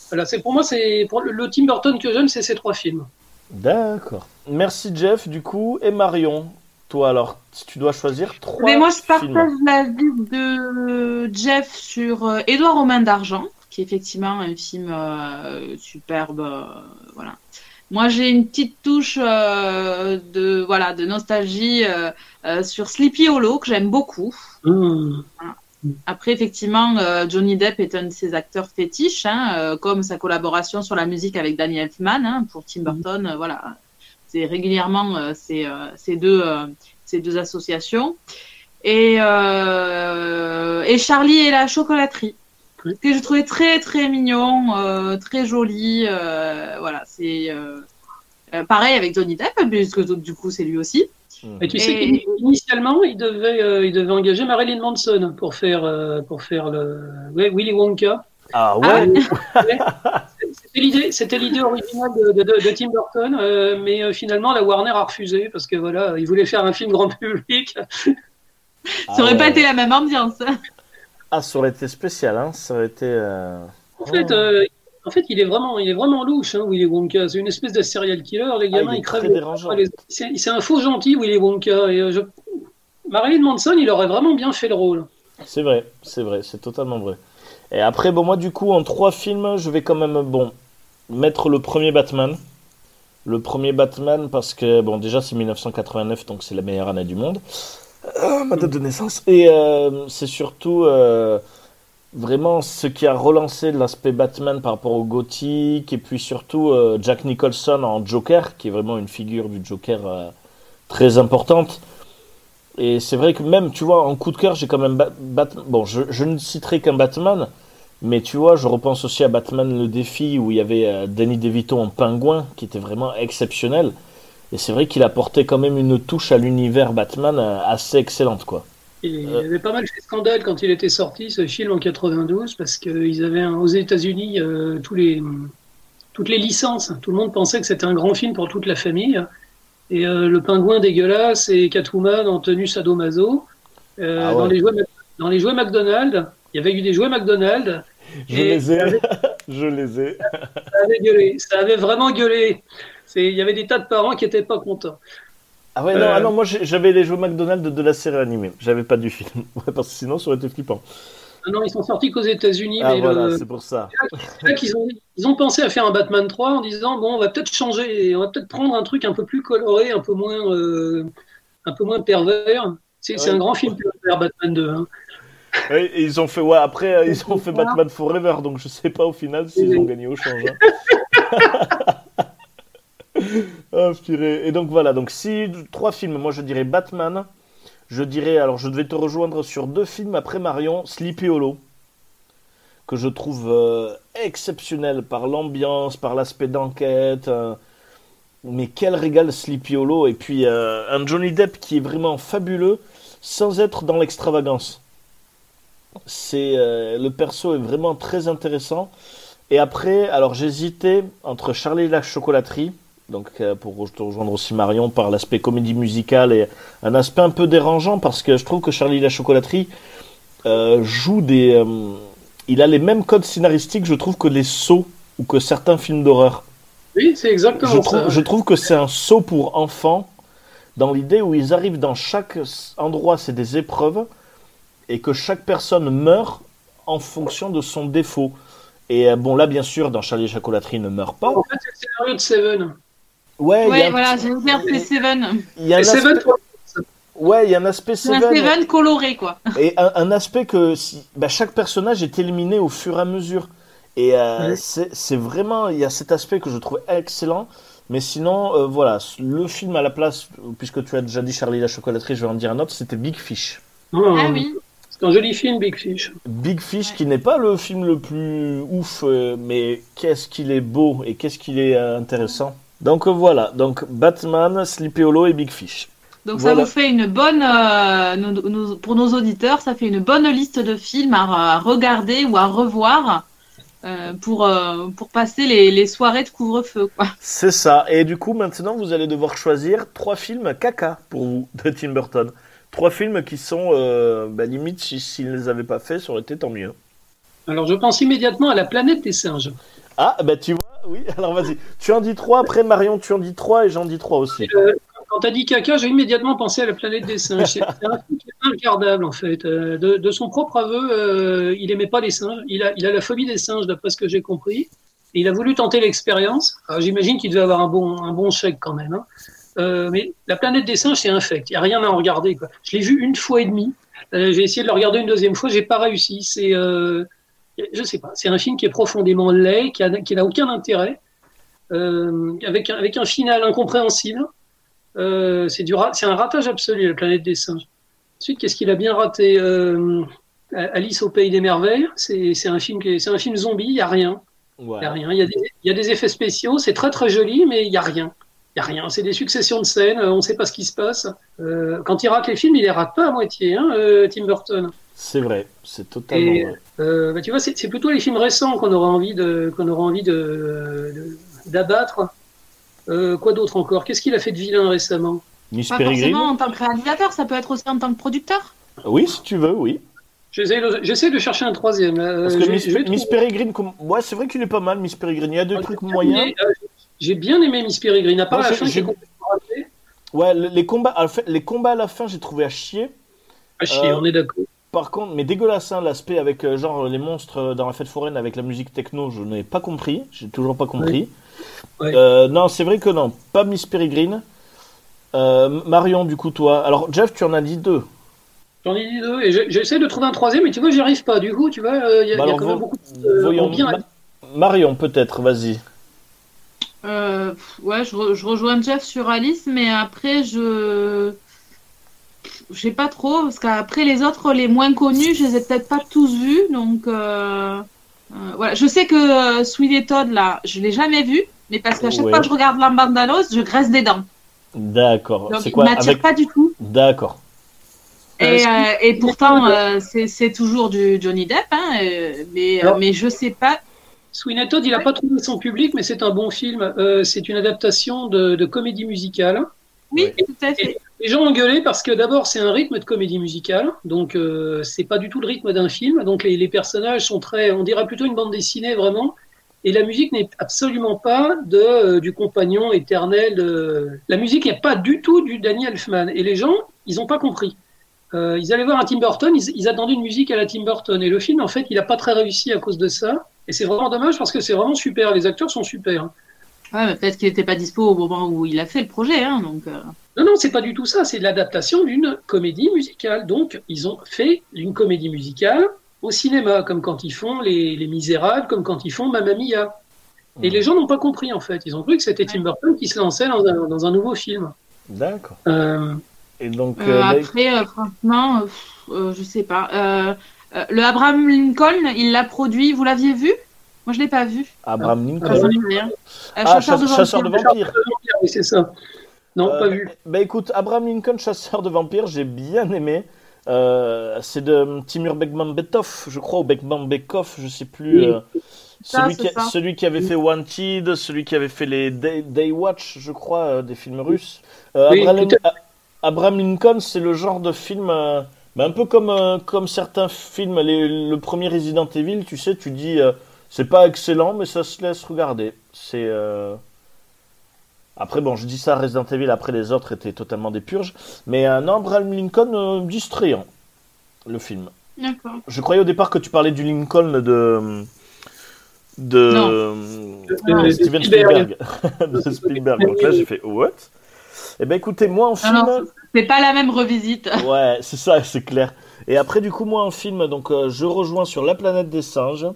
Voilà, c'est pour moi, c'est pour le, le Tim Burton que j'aime, c'est ces trois films. D'accord. Merci Jeff, du coup. Et Marion, toi alors, si tu dois choisir trois Mais moi, je films. partage l'avis de Jeff sur euh, Édouard Romain d'Argent, qui est effectivement un film euh, superbe. euh, voilà. Moi, j'ai une petite touche euh, de voilà de nostalgie euh, euh, sur Sleepy Hollow que j'aime beaucoup. Mmh. Après, effectivement, Johnny Depp est un de ses acteurs fétiches, hein, comme sa collaboration sur la musique avec Danny Elfman hein, pour Tim Burton. euh, voilà, c'est régulièrement ces, ces deux, ces deux associations. Et, et Charlie et la chocolaterie. Que je trouvais très très mignon, euh, très joli. euh, voilà, c'est euh, pareil avec Johnny Depp, puisque du coup c'est lui aussi. Et tu sais qu'initialement, il devait, euh, il devait engager Marilyn Manson pour faire, euh, pour faire le ouais, Willy Wonka. Ah ouais C'était l'idée, c'était l'idée originale de, de- de- de Tim Burton, euh, mais euh, finalement la Warner a refusé parce que voilà, il voulait faire un film grand public. Ça aurait Ah pas ouais. été la même ambiance. Ah, ça aurait été spécial, hein. Ça aurait été. euh, En fait, euh, en fait, il est vraiment, il est vraiment louche, hein, Willy Wonka. C'est une espèce de serial killer. Les Ah, gamins, il est ils crèvent. les- C'est un faux gentil, Willy Wonka. Et euh, je... Marilyn Manson, il aurait vraiment bien fait le rôle. C'est vrai, c'est vrai, c'est totalement vrai. Et après, bon, moi, du coup, en trois films, je vais quand même, bon, mettre le premier Batman. Le premier Batman, parce que, bon, déjà, c'est 1989, donc c'est la meilleure année du monde. Euh, ma date de naissance. Et euh, c'est surtout euh, vraiment ce qui a relancé l'aspect Batman par rapport au gothique, et puis surtout euh, Jack Nicholson en Joker, qui est vraiment une figure du Joker très importante. Et c'est vrai que même, tu vois, en coup de cœur, j'ai quand même Bon, je, je ne citerai qu'un Batman, mais tu vois, je repense aussi à Batman le défi où il y avait Danny DeVito en pingouin, qui était vraiment exceptionnel. Et c'est vrai qu'il apportait quand même une touche à l'univers Batman euh, assez excellente, quoi. Il Euh. avait pas mal fait scandale quand il était sorti, ce film en 92, parce qu'ils avaient un- aux États-Unis euh, tous les, toutes les licences. Tout le monde pensait que c'était un grand film pour toute la famille. Et euh, le pingouin dégueulasse et Catwoman en tenue sadomaso. Euh, Ah ouais. dans, les jouets, dans les jouets McDonald's, il y avait eu des jouets McDonald's. Je les ai, avait- je les ai. Ça avait gueulé, ça avait vraiment gueulé. Il y avait des tas de parents qui étaient pas contents. Ah ouais, non, Euh. ah non moi j'avais les jeux McDonald's de, la série animée. J'avais pas du film. Parce que sinon ça aurait été flippant. Ah non, ils sont sortis qu'aux États-Unis, Ah mais voilà, le- c'est pour ça. Qu'ils ont, ils ont pensé à faire un Batman 3 en disant bon, on va peut-être changer, on va peut-être prendre un truc un peu plus coloré, un peu moins, euh, un peu moins pervers. C'est Ouais. un grand film pervers, Batman 2. hein. Ouais, et ils ont fait, ouais, après euh, ils ont fait Batman Forever, donc je sais pas au final s'ils ont gagné au change. hein. Ah, purée. Et donc voilà, donc si trois films, moi je dirais Batman, je dirais, alors je devais te rejoindre sur deux films après Marion, Sleepy Hollow, que je trouve euh, exceptionnel par l'ambiance, par l'aspect d'enquête. euh, mais quel régal Sleepy Hollow, et puis euh, un Johnny Depp qui est vraiment fabuleux sans être dans l'extravagance. C'est le perso est vraiment très intéressant. Et après, alors j'hésitais entre Charlie et la chocolaterie, donc euh, pour te rejoindre aussi Marion par l'aspect comédie musicale et un aspect un peu dérangeant parce que je trouve que Charlie la chocolaterie euh, joue des, euh, il a les mêmes codes scénaristiques, je trouve que les sauts ou que certains films d'horreur. Oui, c'est exactement Je ça. je trouve que c'est un saut pour enfants dans l'idée où ils arrivent dans chaque endroit, c'est des épreuves et que chaque personne meurt en fonction de son défaut. Et euh, bon, là, bien sûr, dans Charlie la chocolaterie, ne meurt pas. En fait, c'est le scénario de Seven. Ouais, y a voilà, j'aime bien c'est Seven. il y a un Seven, aspect, ouais, il y a un aspect C'est un Seven. Seven coloré, quoi. Et un, un aspect que si, bah, chaque personnage est éliminé au fur et à mesure. Et euh, Ouais. c'est vraiment, il y a cet aspect que je trouve excellent. Mais sinon, euh, voilà, le film à la place, puisque tu as déjà dit Charlie la chocolaterie, je vais en dire un autre, c'était Big Fish. Oh, Ah oui. C'est un joli film, Big Fish. Big Fish, qui n'est pas le film le plus ouf, euh, mais qu'est-ce qu'il est beau et qu'est-ce qu'il est intéressant. Donc voilà, donc Batman, Sleepy Hollow et Big Fish. Donc Voilà. ça vous fait une bonne, euh, nous- nous- pour nos auditeurs, ça fait une bonne liste de films à, à regarder ou à revoir euh, pour, euh, pour passer les, les soirées de couvre-feu. quoi. C'est ça. Et du coup, maintenant, vous allez devoir choisir trois films caca pour vous de Tim Burton. Trois films qui sont, euh, bah, limite, si- s'ils ne les avaient pas fait, ça aurait été tant mieux. Alors, je pense immédiatement à la planète des singes. Ah, bah tu vois, oui, alors vas-y. Tu en dis trois, après Marion, tu en dis trois et j'en dis trois aussi. Euh, quand tu as dit caca, j'ai immédiatement pensé à la planète des singes. C'est un est inregardable, en fait. Euh, De, son propre aveu, euh, il aimait pas les singes. Il a, il a la phobie des singes, d'après ce que j'ai compris. Et il a voulu tenter l'expérience. J'imagine qu'il devait avoir un bon, un bon chèque quand même. hein. Mais la planète des singes, c'est infect. Il n'y a rien à en regarder. Je l'ai vu une fois et demie. J'ai essayé de le regarder une deuxième fois, j'ai pas réussi. C'est, je sais pas, c'est un film qui est profondément laid, qui a- qui n'a aucun intérêt. euh, avec, un, avec un final incompréhensible. Euh, c'est du ra- c'est un ratage absolu, la planète des singes. Ensuite, qu'est-ce qu'il a bien raté euh, Alice au pays des merveilles, c'est c'est un film qui est- c'est un film zombie, il y a rien. Ouais. Y a rien. Il y a des, il y a des effets spéciaux, c'est très très joli, mais il y a rien. Il a rien. C'est des successions de scènes, on ne sait pas ce qui se passe. Euh, quand il rate les films, il les rate pas à moitié, hein, Tim Burton. C'est vrai, c'est totalement Et- vrai. Euh, bah, tu vois, c'est plutôt les films récents qu'on aura envie de qu'on aura envie de d'abattre. Euh, quoi d'autre encore? Qu'est-ce qu'il a fait de vilain récemment? Miss Pas forcément en tant que réalisateur, ça peut être aussi en tant que producteur. Oui, si tu veux, oui. J'essaie de, j'essaie de chercher un troisième. Euh, Parce que Miss, Miss. Peregrine, comme- ouais, c'est vrai qu'il est pas mal, Miss Peregrine. Il y a deux Ah, trucs moyens. euh, J'ai bien aimé Miss Peregrine, à part Moi, la fin qui est j'ai- complètement ratée. Ouais, le- les combats, à la fin- les combats à la fin, j'ai trouvé à chier. Ah chier, Euh, on est d'accord. Par contre, mais dégueulasse, hein, l'aspect avec euh, genre les monstres euh, dans la fête foraine avec la musique techno, je n'ai pas compris. J'ai toujours pas compris. Euh, non, c'est vrai que non, pas Miss Peregrine. Euh, Marion, du coup, toi. Alors, Jeff, tu en as dit deux. J'en ai dit deux et je- j'essaie de trouver un troisième, mais tu vois, j'y arrive pas. Du coup, tu vois, euh, il y a, Bah il y a alors, quand même vo- beaucoup de bien. Ma- Marion, peut-être, vas-y. Euh, ouais, je, re- je rejoins Jeff sur Alice, mais après, je. Je sais pas trop, parce qu'après, les autres, les moins connus, je les ai peut-être pas tous vus, donc. euh, euh, voilà. Je sais que euh, Sweet Todd, là, je l'ai jamais vu, mais parce qu'à chaque Ouais. fois que je regarde la bande-annonce, je graisse des dents. D'accord. Donc, C'est il quoi m'attire avec... pas du tout. D'accord. Et, euh, pourtant, euh, c'est toujours du Johnny Depp, hein, mais, euh, mais je sais pas. Sweeney Todd, il n'a pas trouvé son public, mais c'est un bon film. Euh, c'est une adaptation de, de comédie musicale. Oui, tout à fait. Les gens ont gueulé parce que d'abord c'est un rythme de comédie musicale, donc euh, c'est pas du tout le rythme d'un film. Donc les, personnages sont très, on dirait plutôt une bande dessinée vraiment. Et la musique n'est absolument pas de, euh, du compagnon éternel. La musique n'est pas du tout du Danny Elfman. Et les gens, ils n'ont pas compris. Euh, ils allaient voir un Tim Burton, ils, ils attendaient une musique à la Tim Burton. Et le film, en fait, il n'a pas très réussi à cause de ça. Et c'est vraiment dommage parce que c'est vraiment super. Les acteurs sont super. Ouais, mais peut-être qu'il n'était pas dispo au moment où il a fait le projet, hein, donc. Non, non, c'est pas du tout ça. C'est l'adaptation d'une comédie musicale. Donc, ils ont fait une comédie musicale au cinéma, comme quand ils font Les, les Misérables, comme quand ils font Mamma Mia. Et les gens n'ont pas compris, en fait. Ils ont cru que c'était Tim Burton qui se lançait dans un, dans un nouveau film. D'accord. Euh, Et donc, euh, euh, après, euh, franchement, euh, euh, je sais pas. Euh, euh, le Abraham Lincoln, il l'a produit. Vous l'aviez vu? Moi, je l'ai pas vu. Abraham Lincoln. Ah, Chasseur de chasse- chasseur de vampires. vampires. oui, c'est ça. Non, Euh, pas vu. Bah écoute, Abraham Lincoln, chasseur de vampires, j'ai bien aimé. Euh, c'est de Timur Bekmambetov, je crois, ou Bekmambekov, je sais plus. Oui. euh, Ça, celui, qui, ça. celui qui avait fait Wanted, celui qui avait fait les Day, Day Watch, je crois, euh, des films russes. Euh, Oui, Abraham, Lincoln, c'est le genre de film, euh, bah, un peu comme, euh, comme certains films, les- le premier Resident Evil, tu sais, tu dis, euh, c'est pas excellent, mais ça se laisse regarder. C'est. Euh, Après, bon, je dis ça, Resident Evil, après les autres étaient totalement des purges. Mais euh, non, Abraham Lincoln, euh, distrayant, le film. D'accord. Je croyais au départ que tu parlais du Lincoln de. de. Non. de Euh, Steven Spielberg. Spielberg. de Spielberg. Donc là, j'ai fait What? Eh ben écoutez, moi en film. C'est pas la même revisite. Ouais, c'est ça, c'est clair. Et après, du coup, moi en film, donc euh, je rejoins sur La planète des singes.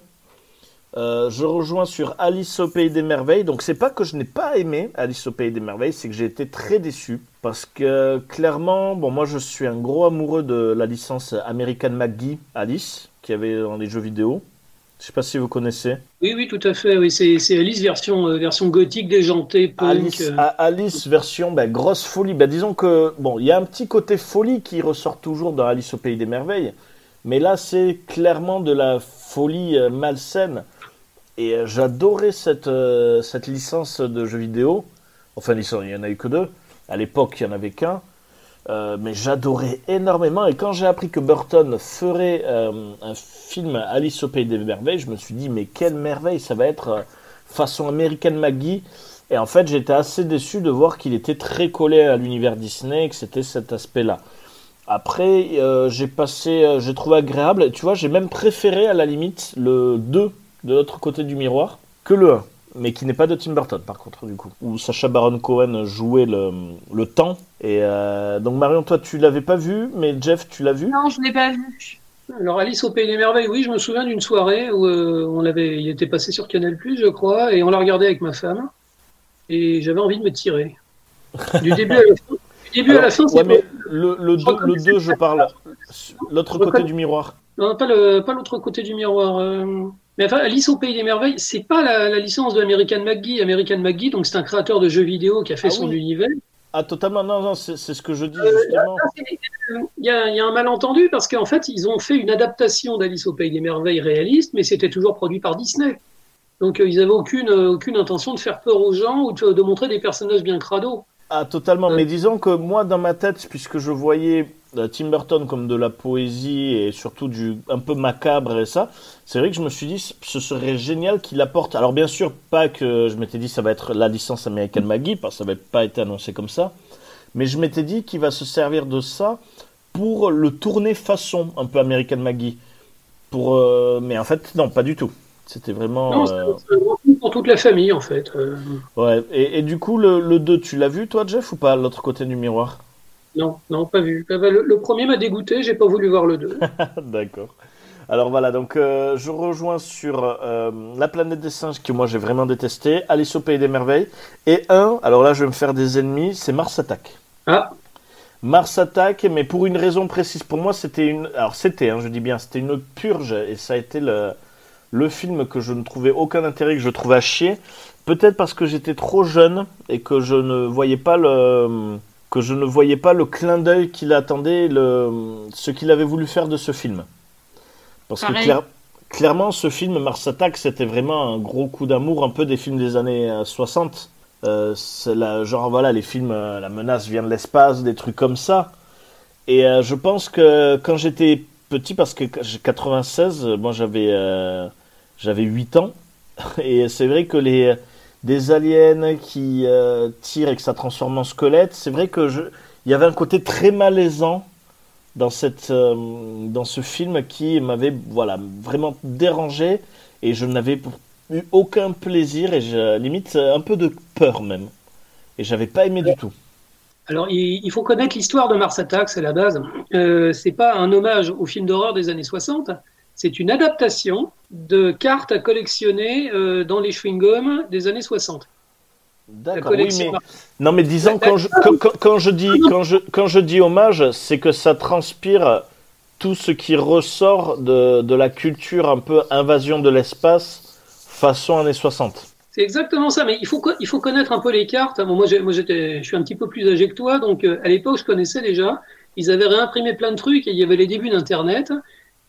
Euh, je rejoins sur Alice au pays des merveilles. Donc c'est pas que je n'ai pas aimé Alice au pays des merveilles, c'est que j'ai été très déçu parce que clairement, bon moi je suis un gros amoureux de la licence American McGee Alice qui avait dans les jeux vidéo. Je sais pas si vous connaissez. Oui, oui, tout à fait. Oui, c'est Alice version, euh, version gothique, déjantée, punk. Alice, euh. Alice version bah, grosse folie. Bah, disons que bon, il y a un petit côté folie qui ressort toujours dans Alice au pays des merveilles, mais là c'est clairement de la folie malsaine. Et euh, j'adorais cette euh, cette licence de jeux vidéo. Enfin, il y en a eu que deux. À l'époque, il y en avait qu'un. Euh, mais j'adorais énormément. Et quand j'ai appris que Burton ferait un film Alice au pays des merveilles, je me suis dit mais quelle merveille, ça va être façon American Maggie. Et en fait, j'étais assez déçu de voir qu'il était très collé à l'univers Disney, et que c'était cet aspect-là. Après, j'ai passé, j'ai trouvé agréable. Tu vois, j'ai même préféré à la limite le 2 de l'autre côté du miroir que le 1. Mais qui n'est pas de Tim Burton, par contre, du coup. Où Sacha Baron Cohen jouait le, le temps. Et euh, donc, Marion, toi, tu l'avais pas vu, mais Jeff, tu l'as vu? Non, je l'ai pas vu. Alors Alice au pays des merveilles, oui, je me souviens d'une soirée où euh, on l'avait, il était passé sur Canal+, je crois, et on l'a regardé avec ma femme. et j'avais envie de me tirer. Du début à la fin, du début à la fin, ouais, c'est mais pas- le, le 2, le 2, je parle. L'autre côté du miroir. Non, pas le pas l'autre côté du miroir. euh. Mais enfin, Alice au pays des merveilles, c'est pas la, la licence de American McGee. American McGee, donc c'est un créateur de jeux vidéo qui a fait Ah son oui. univers. Ah, totalement, non, non, c'est ce que je dis Euh, justement. Il y, a, il y a un malentendu parce qu'en fait, ils ont fait une adaptation d'Alice au pays des merveilles réaliste, mais c'était toujours produit par Disney. Donc euh, ils avaient aucune euh, aucune intention de faire peur aux gens ou de, de montrer des personnages bien crado. Ah, totalement. Euh. Mais disons que moi, dans ma tête, puisque je voyais euh, Tim Burton comme de la poésie et surtout du un peu macabre et ça, c'est vrai que je me suis dit, ce serait génial qu'il apporte. Alors, bien sûr, pas que je m'étais dit ça va être la licence American Maggie, parce que ça n'avait pas été annoncé comme ça. Mais je m'étais dit qu'il va se servir de ça pour le tourner façon un peu American Maggie. Pour, euh, mais en fait, non, pas du tout. C'était vraiment. Non, euh, pour toute la famille en fait. Euh, Ouais. Et, et du coup, le, le 2, tu l'as vu, toi, Jeff, ou pas, l'autre côté du miroir? Non, non, pas vu. Euh, Le, le premier m'a dégoûté, j'ai pas voulu voir le 2. D'accord. Alors voilà, donc euh, je rejoins sur euh, La planète des singes que moi j'ai vraiment détesté, Alice au pays des merveilles, et un, alors là je vais me faire des ennemis, c'est Mars Attack. Ah, Mars Attack, mais pour une raison précise, pour moi c'était une, alors c'était, hein, je dis bien, c'était une purge, et ça a été le, le film que je ne trouvais aucun intérêt, que je trouvais à chier, peut-être parce que j'étais trop jeune et que je ne voyais pas le que je ne voyais pas le clin d'œil qu'il attendait, le, ce qu'il avait voulu faire de ce film. Parce que clair- clairement, ce film, Mars Attack, c'était vraiment un gros coup d'amour, un peu des films des années euh, 60. Euh, la, genre, voilà, les films, euh, La menace vient de l'espace, des trucs comme ça. Et euh, je pense que quand j'étais petit, parce que j'ai 96, euh, moi j'avais euh, j'avais 8 ans, et c'est vrai que les des aliens qui euh, tirent et que ça transforme en squelette, c'est vrai que je il y avait un côté très malaisant dans cette euh, dans ce film qui m'avait voilà vraiment dérangé et je n'avais eu aucun plaisir et je, limite un peu de peur même et j'avais pas aimé du tout. alors il, il faut connaître l'histoire de Mars Attacks, c'est la base. Euh, c'est pas un hommage au film d'horreur des années 60, c'est une adaptation de cartes à collectionner euh, dans les chewing-gums des années 60. La D'accord. Oui, mais non, mais disons quand je quand, je dis quand je quand je dis hommage, c'est que ça transpire tout ce qui ressort de de la culture un peu invasion de l'espace façon années 60. C'est exactement ça, mais il faut, il faut connaître un peu les cartes. Bon, moi, moi j'étais, je suis un petit peu plus âgé que toi, donc euh, à l'époque, je connaissais déjà. Ils avaient réimprimé plein de trucs et il y avait les débuts d'Internet.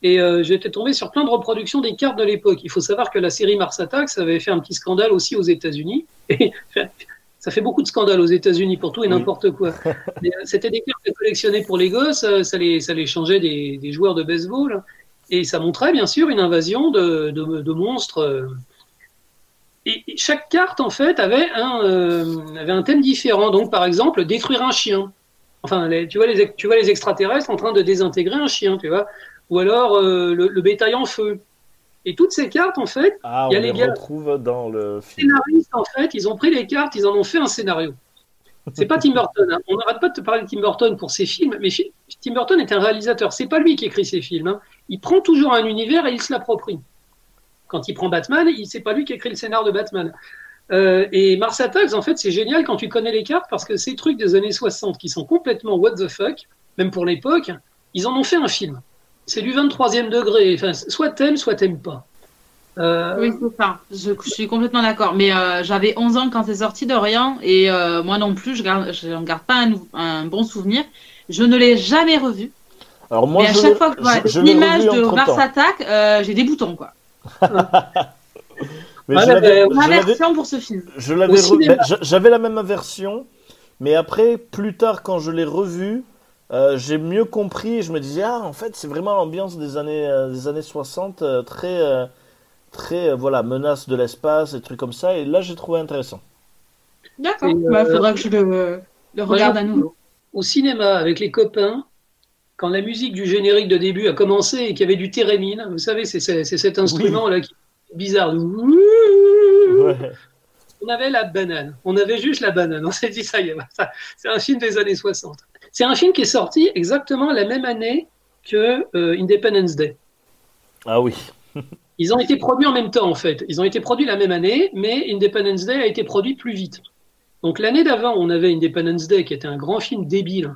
Et euh, j'étais tombé sur plein de reproductions des cartes de l'époque. Il faut savoir que la série Mars Attacks avait fait un petit scandale aussi aux États-Unis. Et ça fait beaucoup de scandales aux États-Unis pour tout et n'importe quoi. Euh, C'était des cartes à collectionner pour les gosses, euh, ça les, ça les changeait des, des joueurs de baseball. Et ça montrait bien sûr une invasion de, de, de monstres. et et chaque carte, en fait, avait un, euh, avait un thème différent. Donc, par exemple, détruire un chien. Enfin, les- tu, vois les, tu vois les extraterrestres en train de désintégrer un chien, tu vois. Ou alors euh, le, le bétail en feu. Et toutes ces cartes, en fait, Ah, Il y on a les les gars- retrouve dans le les film. scénaristes, en fait, ils ont pris les cartes, ils en ont fait un scénario. C'est pas Tim Burton. hein. On n'arrête pas de te parler de Tim Burton pour ses films, mais Tim Burton est un réalisateur. C'est pas lui qui écrit ses films. hein. Il prend toujours un univers et il se l'approprie. Quand il prend Batman, c'est pas lui qui écrit le scénar de Batman. Euh, et Mars Attacks, en fait, c'est génial quand tu connais les cartes parce que ces trucs des années 60 qui sont complètement what the fuck, même pour l'époque, ils en ont fait un film. C'est du 23e degré. Enfin, soit t'aimes, soit t'aimes pas. Euh, Oui, c'est ça. Je, je suis complètement d'accord. Mais euh, j'avais 11 ans quand c'est sorti d'Orient et euh, moi non plus, je garde, je n'en garde pas un, bon souvenir. Je ne l'ai jamais revu. Alors moi, mais à je chaque fois que vois je- je une l'ai image revu de. Mars Attack, euh, j'ai des boutons quoi. Mais Ah, l'avais- ben, Aversion pour ce film. Je l'avais Au re- cinéma. ben, j'a- j'avais la même version, mais après plus tard quand je l'ai revu, euh, j'ai mieux compris je me disais ah en fait c'est vraiment l'ambiance des années euh, des années 60 euh, très euh, très euh, voilà menace de l'espace et trucs comme ça et là j'ai trouvé intéressant. D'accord. Il euh, faudra que je le, regarde à nouveau. au cinéma avec les copains, quand la musique du générique de début a commencé et qu'il y avait du thérémine, vous savez, c'est cet instrument-là qui est bizarre. Ouais. On avait la banane. On avait juste la banane. On s'est dit, ça y est, ça- c'est un film des années 60. C'est un film qui est sorti exactement la même année que euh, Independence Day. Ah oui. Ils ont été produits en même temps, en fait. Ils ont été produits la même année, mais Independence Day a été produit plus vite. Donc l'année d'avant, on avait Independence Day qui était un grand film débile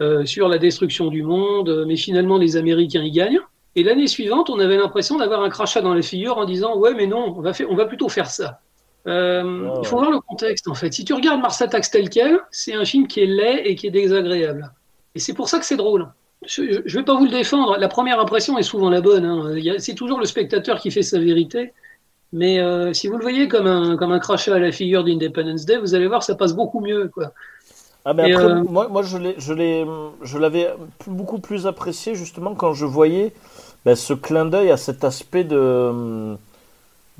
euh, sur la destruction du monde, mais finalement les Américains y gagnent. Et l'année suivante, on avait l'impression d'avoir un crachat dans les figures en disant ouais mais non, on va, faire, on va plutôt faire ça. Euh, Ah Il faut voir le contexte en fait. Si tu regardes Mars Attacks tel quel, c'est un film qui est laid et qui est désagréable. Et c'est pour ça que c'est drôle. Je ne vais pas vous le défendre. La première impression est souvent la bonne. hein. C'est toujours le spectateur qui fait sa vérité. Mais euh, si vous le voyez comme un, comme un crachat à la figure d'Independence Day, vous allez voir, ça passe beaucoup mieux. Quoi. Ah ben après, euh, moi, moi je l'avais beaucoup plus apprécié justement quand je voyais ben, ce clin d'œil à cet aspect de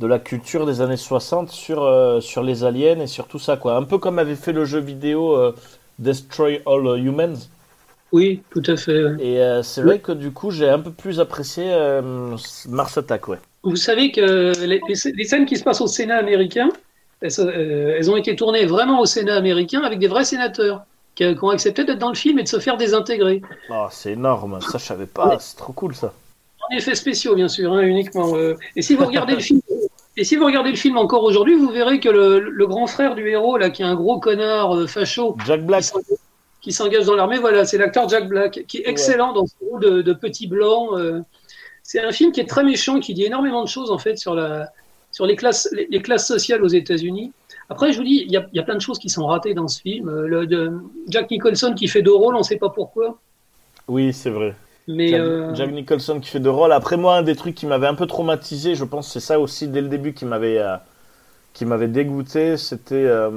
de la culture des années 60 sur euh, sur les aliens et sur tout ça quoi. Un peu comme avait fait le jeu vidéo euh, Destroy All Humans. Oui, tout à fait. ouais. Et euh, c'est vrai que du coup j'ai un peu plus apprécié Mars Attack ouais. Vous savez que les, scènes qui se passent au Sénat américain, elles, ont été tournées vraiment au Sénat américain avec des vrais sénateurs qui, qui ont accepté d'être dans le film et de se faire désintégrer. Oh, c'est énorme, ça je savais pas, c'est trop cool ça. En effets spéciaux, bien sûr, hein, uniquement. Et si vous regardez le film, et si vous regardez le film encore aujourd'hui, vous verrez que le, le grand frère du héros, là, qui est un gros connard euh, facho, Jack Black. qui s'engage dans l'armée, voilà, c'est l'acteur Jack Black, qui est excellent dans ce rôle de, de petit blanc. euh. C'est un film qui est très méchant, qui dit énormément de choses en fait sur la, sur les classes, les, les classes sociales aux États-Unis. Après, je vous dis, il y y a plein de choses qui sont ratées dans ce film. Euh, Le, de Jack Nicholson qui fait deux rôles, on ne sait pas pourquoi. Oui, c'est vrai. Mais Jack, euh, Jack Nicholson qui fait deux rôles. Après moi, un des trucs qui m'avait un peu traumatisé, je pense, c'est ça aussi dès le début qui m'avait euh, qui m'avait dégoûté, c'était euh,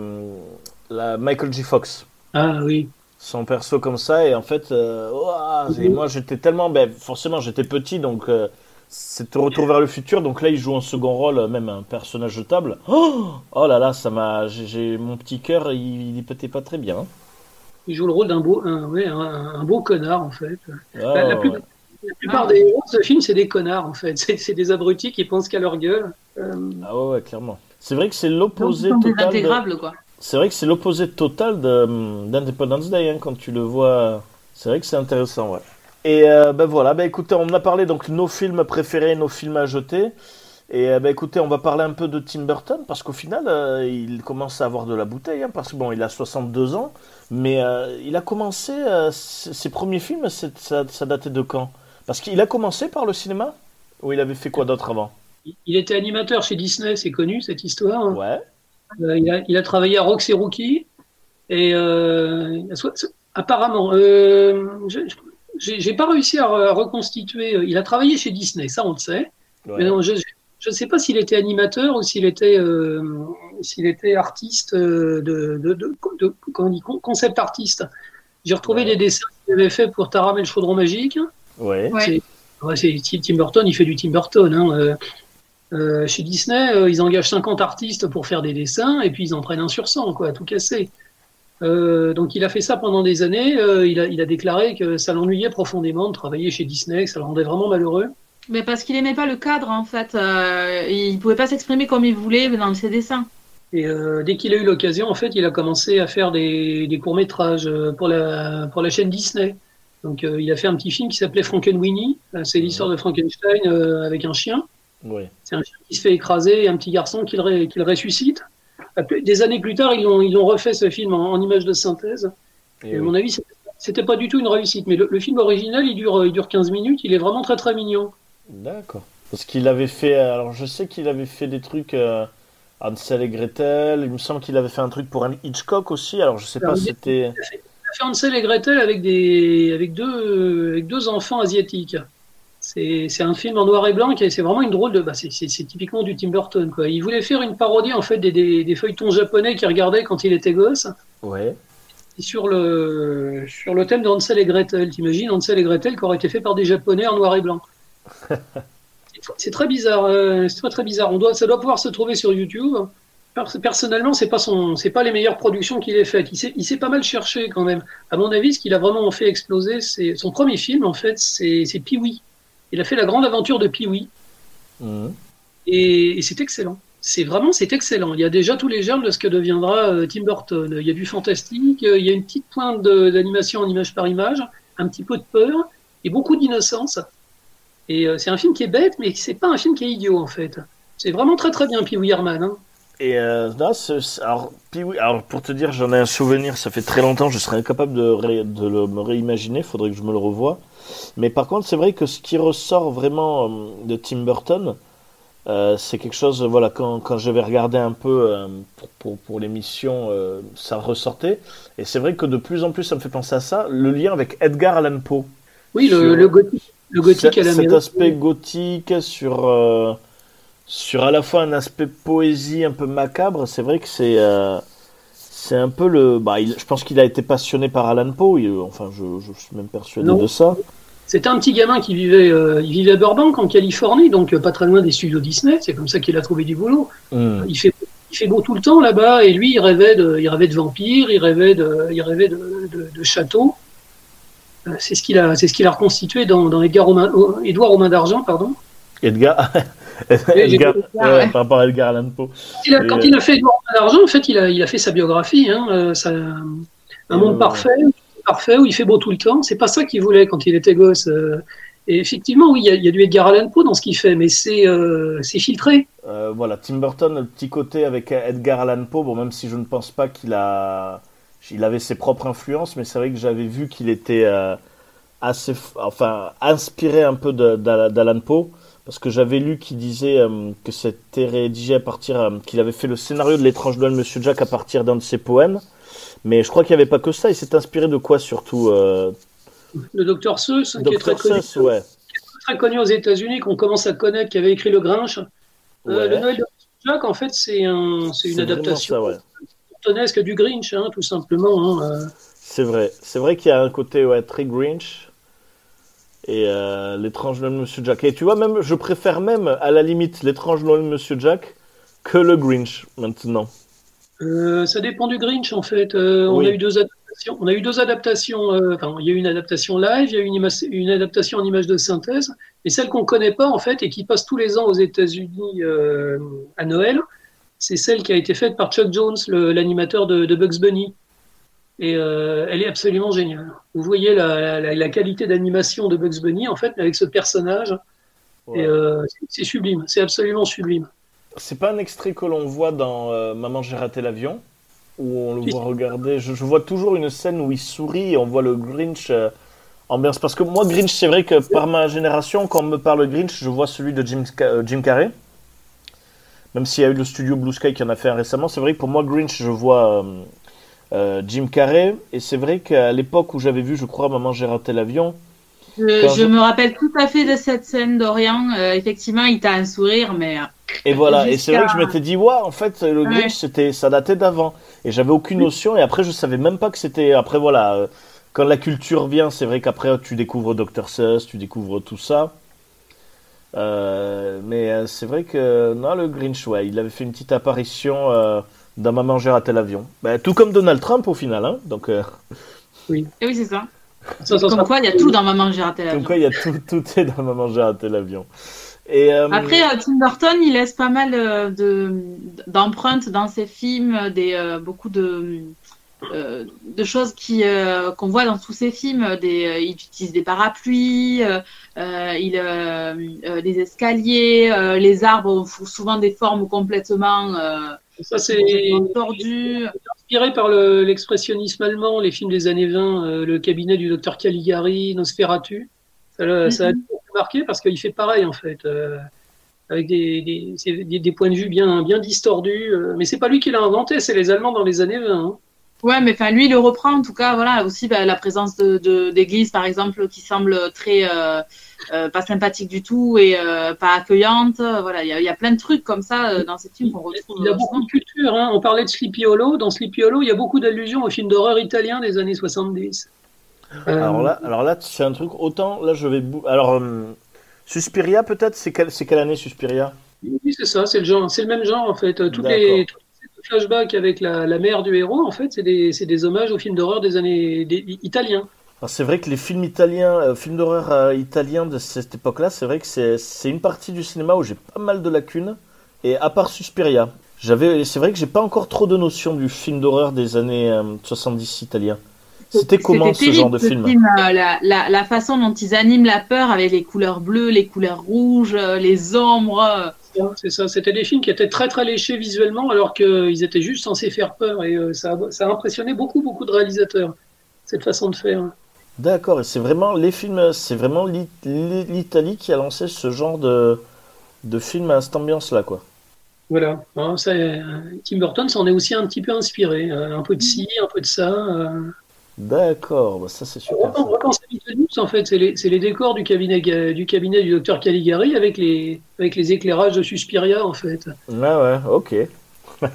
la Michael J. Fox. ah oui, Son perso comme ça et en fait, ouah, et moi j'étais tellement, ben forcément j'étais petit donc c'était Retour vers le futur donc là il joue un second rôle, même un personnage de table. Oh, oh là là, ça m'a, j'ai- j'ai mon petit cœur, il, il pétait pas très bien. hein. Il joue le rôle d'un beau, un, ouais, un, un beau connard en fait. Ah, La, la plus- ouais. la plupart des héros de ce film, c'est des connards en fait. C'est c'est des abrutis qui pensent qu'à leur gueule. Euh, Ah ouais, ouais, clairement. C'est vrai que c'est l'opposé total. de- quoi. C'est vrai que c'est l'opposé total de, d'Independence Day hein, quand tu le vois. C'est vrai que c'est intéressant, ouais. Et euh, ben voilà, ben écoutez, on a parlé donc nos films préférés, nos films à jeter. Et ben écoutez, on va parler un peu de Tim Burton parce qu'au final, euh, il commence à avoir de la bouteille, hein, parce que bon, il a 62 ans, mais euh, il a commencé euh, ses premiers films, ça, ça datait de quand? Parce qu'il a commencé par le cinéma? Ou il avait fait quoi d'autre avant? Il- était animateur chez Disney, c'est connu cette histoire. hein. Ouais. Euh, il, a, il a travaillé à Rox et Rookie. Et apparemment, j'ai pas réussi à, re- à reconstituer. Il a travaillé chez Disney, ça on le sait. ouais. Mais non, je ne sais pas s'il était animateur ou s'il était, s'il était artiste euh, de, de, de, de- comment on dit, con- concept artiste. J'ai retrouvé Ouais. des dessins qu'il avait fait pour Taram et le chaudron magique. Ouais. Ouais. C'est- ouais, c'est Tim Burton, il fait du Tim Burton. Hein. Euh, euh, chez Disney, euh, ils engagent 50 artistes pour faire des dessins et puis ils en prennent un sur 100, quoi, tout cassé. Euh, donc il a fait ça pendant des années. euh, il, a, il a déclaré que ça l'ennuyait profondément de travailler chez Disney, que ça le rendait vraiment malheureux. Mais parce qu'il aimait pas le cadre, en fait. Euh, il pouvait pas s'exprimer comme il voulait dans ses dessins. Et euh, dès qu'il a eu l'occasion, en fait, il a commencé à faire des, des courts métrages pour la, pour la chaîne Disney. Donc euh, il a fait un petit film qui s'appelait Frankenweenie. Euh, C'est l'histoire de Frankenstein euh, avec un chien. C'est un chien qui se fait écraser et un petit garçon qui le, ré- qui le ressuscite. Des années plus tard, ils ont, ils refait ce film en, en image de synthèse. Et Et à mon avis, c'était- c'était pas du tout une réussite. Mais le, le film original, il dure, il dure 15 minutes. Il est vraiment très très mignon. D'accord. Parce qu'il avait fait. Alors, je sais qu'il avait fait des trucs. Euh, Hansel et Gretel. Il me semble qu'il avait fait un truc pour un Hitchcock aussi. Alors, je sais pas Alors, si c'était. Il a fait Hansel et Gretel avec, des, avec, deux, avec deux enfants asiatiques. C'est un film en noir et blanc et c'est vraiment une drôle de. Bah, c'est- typiquement du Tim Burton. Quoi. Il voulait faire une parodie en fait des, des, des feuilletons japonais qu'il regardait quand il était gosse. Ouais. Et sur le, sur le thème d'Hansel et Gretel. T'imagines Hansel et Gretel qui auraient été faits par des japonais en noir et blanc. C'est- très bizarre. euh, c'est très très bizarre. On doit, ça doit pouvoir se trouver sur YouTube. Pers- Personnellement, c'est pas son, c'est pas les meilleures productions qu'il ait faites. Il s'est, il s'est pas mal cherché quand même. À mon avis, ce qu'il a vraiment fait exploser, c'est son premier film en fait, c'est, c'est Pee-wee. Il a fait la grande aventure de Pee-wee Mhm. et, et c'est excellent. C'est vraiment, c'est excellent. Il y a déjà tous les germes de ce que deviendra euh, Tim Burton. Il y a du fantastique, euh, il y a une petite pointe d'animation en image par image, un petit peu de peur et beaucoup d'innocence. Et euh, c'est un film qui est bête, mais c'est pas un film qui est idiot en fait. C'est vraiment très très bien, Pee Wee Herman. hein. Et euh, non, alors, oui, alors pour te dire, j'en ai un souvenir, ça fait très longtemps, je serais incapable de, ré- de le, me réimaginer, faudrait que je me le revoie. Mais par contre, c'est vrai que ce qui ressort vraiment euh, de Tim Burton, euh, c'est quelque chose, voilà, quand, quand j'avais regardé un peu euh, pour, pour, pour l'émission, ça ressortait. Et c'est vrai que de plus en plus, ça me fait penser à ça, le lien avec Edgar Allan Poe. Oui, Sur- le, le gothique, le gothique Cet- à la Cet aspect gothique sur, euh, sur à la fois un aspect poésie un peu macabre, c'est vrai que c'est euh, c'est un peu le. Bah, il- je pense qu'il a été passionné par Alan Poe, il- enfin je, je suis même persuadé Non. de ça. C'était un petit gamin qui vivait, euh, il vivait à Burbank en Californie, donc pas très loin des studios Disney. C'est comme ça qu'il a trouvé du boulot. Hmm. Il fait, il fait beau tout le temps là-bas, et lui, il rêvait de, il rêvait de vampires, il rêvait de, il rêvait de, de, de châteaux. Euh, C'est ce qu'il a, c'est ce qu'il a reconstitué dans, dans Edgar Édouard aux mains d'argent, pardon. Edgar, Edgar ouais, par rapport à Edgar Allan Poe. Il a- Et, quand euh, il a fait Édouard aux mains d'argent, en fait, il a, il a fait sa biographie, hein, euh, un monde euh, parfait, parfait où il fait beau tout le temps. C'est pas ça qu'il voulait quand il était gosse. euh. Et effectivement, oui, il y, a, il y a du Edgar Allan Poe dans ce qu'il fait, mais c'est, euh, c'est filtré. Euh, voilà, Tim Burton, le petit côté avec Edgar Allan Poe, bon, même si je ne pense pas qu'il a, il avait ses propres influences, mais c'est vrai que j'avais vu qu'il était euh, assez, enfin, inspiré un peu de- d'Al- d'Allan Poe, parce que j'avais lu qu'il disait euh, que c'était rédigé à partir, euh, qu'il avait fait le scénario de l'étrange Noël Monsieur Jack à partir d'un de ses poèmes, mais je crois qu'il n'y avait pas que ça, il s'est inspiré de quoi surtout Le docteur Seuss, qui est très Dr. connu, Seuss, ouais. très connu aux États-Unis, qu'on commence à connaître, qui avait écrit Le Grinch. Ouais. le Noël de Jack, en fait, c'est un, c'est une adaptation ça, ouais. Burtonesque du Grinch, hein, tout simplement. hein, euh. C'est vrai. C'est vrai qu'il y a un côté ouais, très Grinch. Et euh, l'étrange Noël de Monsieur Jack. Et tu vois, même, je préfère même, à la limite, l'étrange Noël de Monsieur Jack que le Grinch, maintenant. Euh, ça dépend du Grinch, en fait. Euh, on a eu deux adaptations. On a eu deux adaptations. euh, enfin, il y a eu une adaptation live, il y a eu une, une adaptation en image de synthèse. Et celle qu'on connaît pas, en fait, et qui passe tous les ans aux États-Unis à Noël, c'est celle qui a été faite par Chuck Jones, l'animateur de, de Bugs Bunny. Et euh, elle est absolument géniale. Vous voyez la, la- la qualité d'animation de Bugs Bunny, en fait, avec ce personnage. Euh, c'est- sublime. C'est absolument sublime. C'est pas un extrait que l'on voit dans euh, Maman, j'ai raté l'avion, où on le voit regarder. Je, je vois toujours une scène où il sourit et on voit le Grinch ambiance. Parce que moi, Grinch, c'est vrai que par ma génération, quand on me parle Grinch, je vois celui de Jim Carrey. Même s'il y a eu le studio Blue Sky qui en a fait un récemment, c'est vrai que pour moi, Grinch, je vois euh, euh, Jim Carrey. Et c'est vrai qu'à l'époque où j'avais vu, je crois, Maman, j'ai raté l'avion, Je, Quand je je- me rappelle tout à fait de cette scène d'Orient. Euh, effectivement, il t'a un sourire, mais Et voilà, et c'est vrai que je m'étais dit, ouais, en fait, le Grinch, Ouais. c'était, ça datait d'avant. Et j'avais aucune notion, et après, je savais même pas que c'était. Après, voilà, quand la culture vient, c'est vrai qu'après, tu découvres Dr. Seuss, tu découvres tout ça. Euh, mais euh, c'est vrai que, non, le Grinch, ouais, il avait fait une petite apparition euh, dans Maman, j'ai raté l'avion. Bah, tout comme Donald Trump, au final, hein. Donc, euh, et oui, c'est ça. Ça, ça Comme sera- quoi, il y a tout dans Maman, j'ai raté comme l'avion. quoi, il y a tout, tout est dans Maman, j'ai raté l'avion. Et, euh, Après, Tim Burton, il laisse pas mal euh, de d'empreintes dans ses films, des euh, beaucoup de euh, de choses qui euh, qu'on voit dans tous ses films. Des, euh, il utilise des parapluies, euh, il euh, les escaliers, les arbres font souvent des formes complètement ça, c'est tordues. inspiré par le- l'expressionnisme allemand, les films des années 20, euh, le cabinet du docteur Caligari, Nosferatu. Ça, l'a- ça a Mhm. beaucoup marqué parce qu'il fait pareil en fait, avec des, des, c'est des- des points de vue bien, bien distordus. mais c'est pas lui qui l'a inventé, c'est les Allemands dans les années 20. hein. Ouais, mais enfin lui il le reprend en tout cas. Voilà aussi bah, la présence de d'églises par exemple qui semble très euh, euh, pas sympathique du tout et euh, pas accueillante. Voilà, il y a, y plein de trucs comme ça euh, dans ces films qu'on retrouve. Il a beaucoup de culture. Hein. On parlait de Sleepy Hollow. Dans Sleepy Hollow, il y a beaucoup d'allusions aux films d'horreur italiens des années 70. Euh, Alors là, alors là, c'est un truc autant. Là, je vais. bou- Alors, euh, Suspiria, peut-être. C'est quelle, c'est quelle année Suspiria? Oui, c'est ça, c'est le genre, c'est le même genre en fait. Toutes les flashbacks avec la, la mère du héros, en fait, c'est des, hommages aux films d'horreur des années des, italiens. Alors, C'est vrai que les films italiens, euh, films d'horreur euh, italiens de cette époque-là, c'est vrai que c'est, une partie du cinéma où j'ai pas mal de lacunes. Et à part Suspiria, j'avais, c'est vrai que j'ai pas encore trop de notion du film d'horreur des années euh, 70 italiens. C'était comment ce terrible, genre de film euh, la, la, la façon dont ils animent la peur avec les couleurs bleues, les couleurs rouges, euh, les ombres. Ça, c'est ça. C'était des films qui étaient très très léchés visuellement, alors qu'ils étaient juste censés faire peur. Et euh, ça, a, ça a impressionné beaucoup beaucoup de réalisateurs cette façon de faire. D'accord, et c'est vraiment les films, c'est vraiment l'I- l'I- l'Italie qui a lancé ce genre de, de film à cette ambiance-là, quoi. Voilà. Hein, euh, Tim Burton s'en est aussi un petit peu inspiré. Euh, un peu de ci, un peu de ça. D'accord, bah ça c'est super. On repense à Beetlejuice, en fait, c'est les, décors du cabinet, du cabinet du docteur Caligari avec les, avec les éclairages de Suspiria, en fait. Ouais, ouais, ok.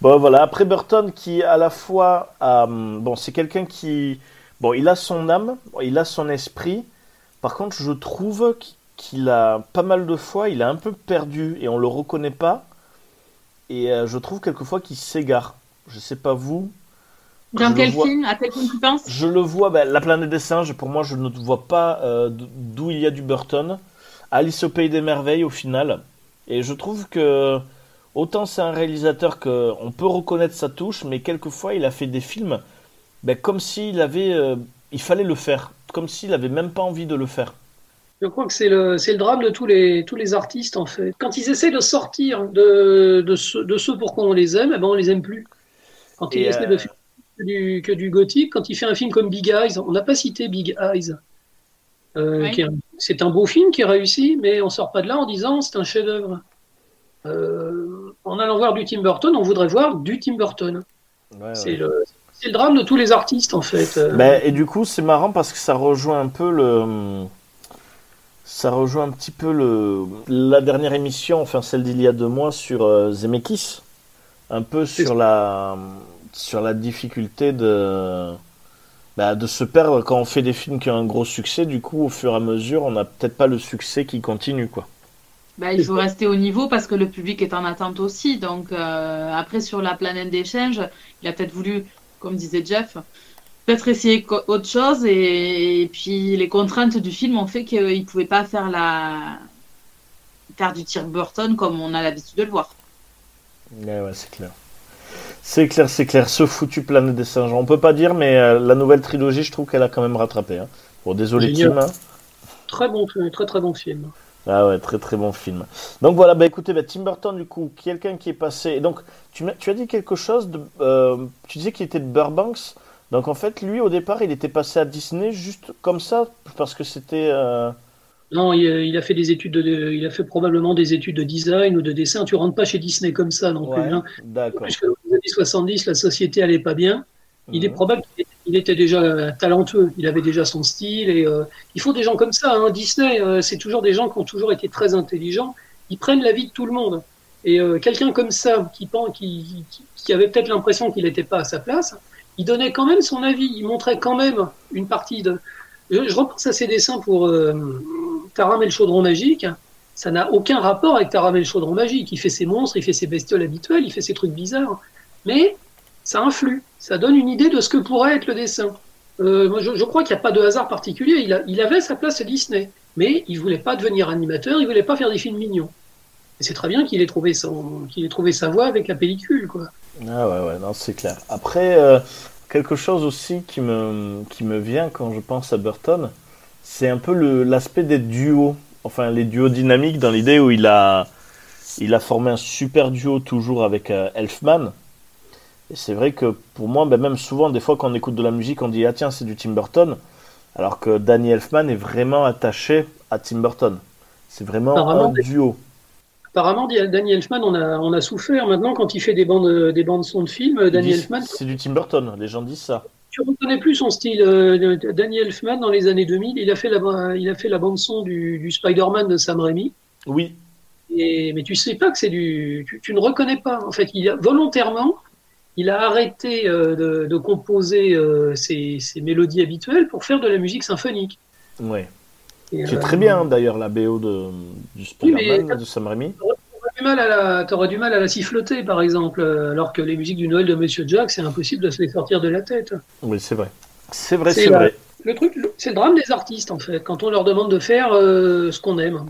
bon, voilà. Après Burton, qui à la fois, a, hum, bon, c'est quelqu'un qui, bon, il a son âme, il a son esprit. Par contre, je trouve qu- qu'il a pas mal de fois, il est un peu perdu et on le reconnaît pas. Et euh, je trouve quelquefois qu'il s'égare. Je sais pas vous. Dans Je quel le vois- film À quel film tu penses? Je le vois, ben, La planète des singes, pour moi, je ne vois pas euh, d'où il y a du Burton. Alice au pays des merveilles, au final. Et je trouve que, autant c'est un réalisateur que on peut reconnaître sa touche, mais quelquefois, il a fait des films ben, comme s'il avait. euh, il fallait le faire. Comme s'il avait même pas envie de le faire. Je crois que c'est le, drame de tous les, tous les artistes, en fait. Quand ils essaient de sortir de, de, ce, de ceux pour quoi on les aime, eh ben on les aime plus. Quand ils Et, essaient euh, de faire que du, que du gothique, quand il fait un film comme Big Eyes, on n'a pas cité Big Eyes. Euh, Oui. c'est un beau film qui est réussi, mais on sort pas de là en disant c'est un chef-d'œuvre. Euh, en allant voir du Tim Burton, on voudrait voir du Tim Burton. C'est le, c'est le drame de tous les artistes, en fait. Euh, et du coup, c'est marrant parce que ça rejoint un peu le. Ça rejoint un petit peu le, la dernière émission, enfin celle d'il y a deux mois sur euh, Zemeckis. Un peu sur la, sur la difficulté de, bah, de se perdre quand on fait des films qui ont un gros succès. Du coup, au fur et à mesure, on n'a peut-être pas le succès qui continue, quoi. Bah, il faut rester au niveau parce que le public est en attente aussi. Donc euh, après sur la planète d'échange, il a peut-être voulu, comme disait Jeff, peut-être essayer autre chose et, et puis les contraintes du film ont fait qu'il pouvait pas faire la faire du Tim Burton comme on a l'habitude de le voir. Ouais, ouais, c'est clair. C'est clair, c'est clair. Ce foutu Planète des Singes. On peut pas dire, mais euh, la nouvelle trilogie, je trouve qu'elle a quand même rattrapé. Hein. Bon, désolé, Génial. Tim. hein. Très bon, très très bon film. Ah ouais, très très bon film. Donc voilà, bah écoutez, bah, Tim Burton, du coup, quelqu'un qui est passé. et Donc, tu as dit quelque chose de. euh, tu disais qu'il était de Burbanks. Donc en fait, lui, au départ, il était passé à Disney juste comme ça, parce que c'était. euh, Non, il, il a fait des études, de, il a fait probablement des études de design ou de dessin. Tu rentres pas chez Disney comme ça non plus. Hein. d'accord. Puisque dans les années 70, la société allait pas bien. Il est Mhm. probable qu'il était- déjà euh, talentueux. Il avait déjà son style et euh, il faut des gens comme ça. Hein. Disney, euh, c'est toujours des gens qui ont toujours été très intelligents. Ils prennent la vie de tout le monde. Et euh, quelqu'un comme ça, qui, qui, qui avait peut-être l'impression qu'il n'était pas à sa place, il donnait quand même son avis. Il montrait quand même une partie de. Je, je repense à ses dessins pour euh, Taram et le chaudron magique. Ça n'a aucun rapport avec Taram et le chaudron magique. Il fait ses monstres, il fait ses bestioles habituelles, il fait ses trucs bizarres. Mais ça influe, ça donne une idée de ce que pourrait être le dessin. Euh, moi, je, crois qu'il n'y a pas de hasard particulier. Il, avait sa place à Disney, mais il voulait pas devenir animateur, il voulait pas faire des films mignons. Et c'est très bien qu'il ait trouvé sa voie avec la pellicule, quoi. Ah ouais, ouais, non, c'est clair. Après, euh, quelque chose aussi qui me, qui me vient quand je pense à Burton, c'est un peu l'aspect des duos. Enfin, les duos dynamiques dans l'idée où il a, il a formé un super duo toujours avec euh, Elfman. Et c'est vrai que pour moi, ben, même souvent, des fois, quand on écoute de la musique, on dit Ah tiens, c'est du Tim Burton. Alors que Danny Elfman est vraiment attaché à Tim Burton. C'est vraiment un duo. Apparemment, Danny Elfman, on a, on a souffert maintenant quand il fait des bandes, des bandes son de films. Disent, Elfman, C'est du Tim Burton, les gens disent ça. tu reconnais plus son style. Euh, Danny Elfman, dans les années 2000, il a fait la, il a fait la bande son du, du Spider-Man de Sam Raimi. Oui, Et, mais tu sais pas que c'est du, tu, tu ne reconnais pas. En fait, il a volontairement, il a arrêté euh, de, de composer euh, ses, ses mélodies habituelles pour faire de la musique symphonique. ouais. Et, C'est euh, très bien d'ailleurs la BO de, du Spider-Man de Sam Raimi. T'aurais du mal à la, t'aurais du mal à la siffloter, par exemple, euh, alors que les musiques du Noël de Monsieur Jack, c'est impossible de se les sortir de la tête. Oui, c'est vrai. C'est vrai, C'est vrai. Le truc, c'est le drame des artistes, en fait, quand on leur demande de faire euh, ce qu'on aime,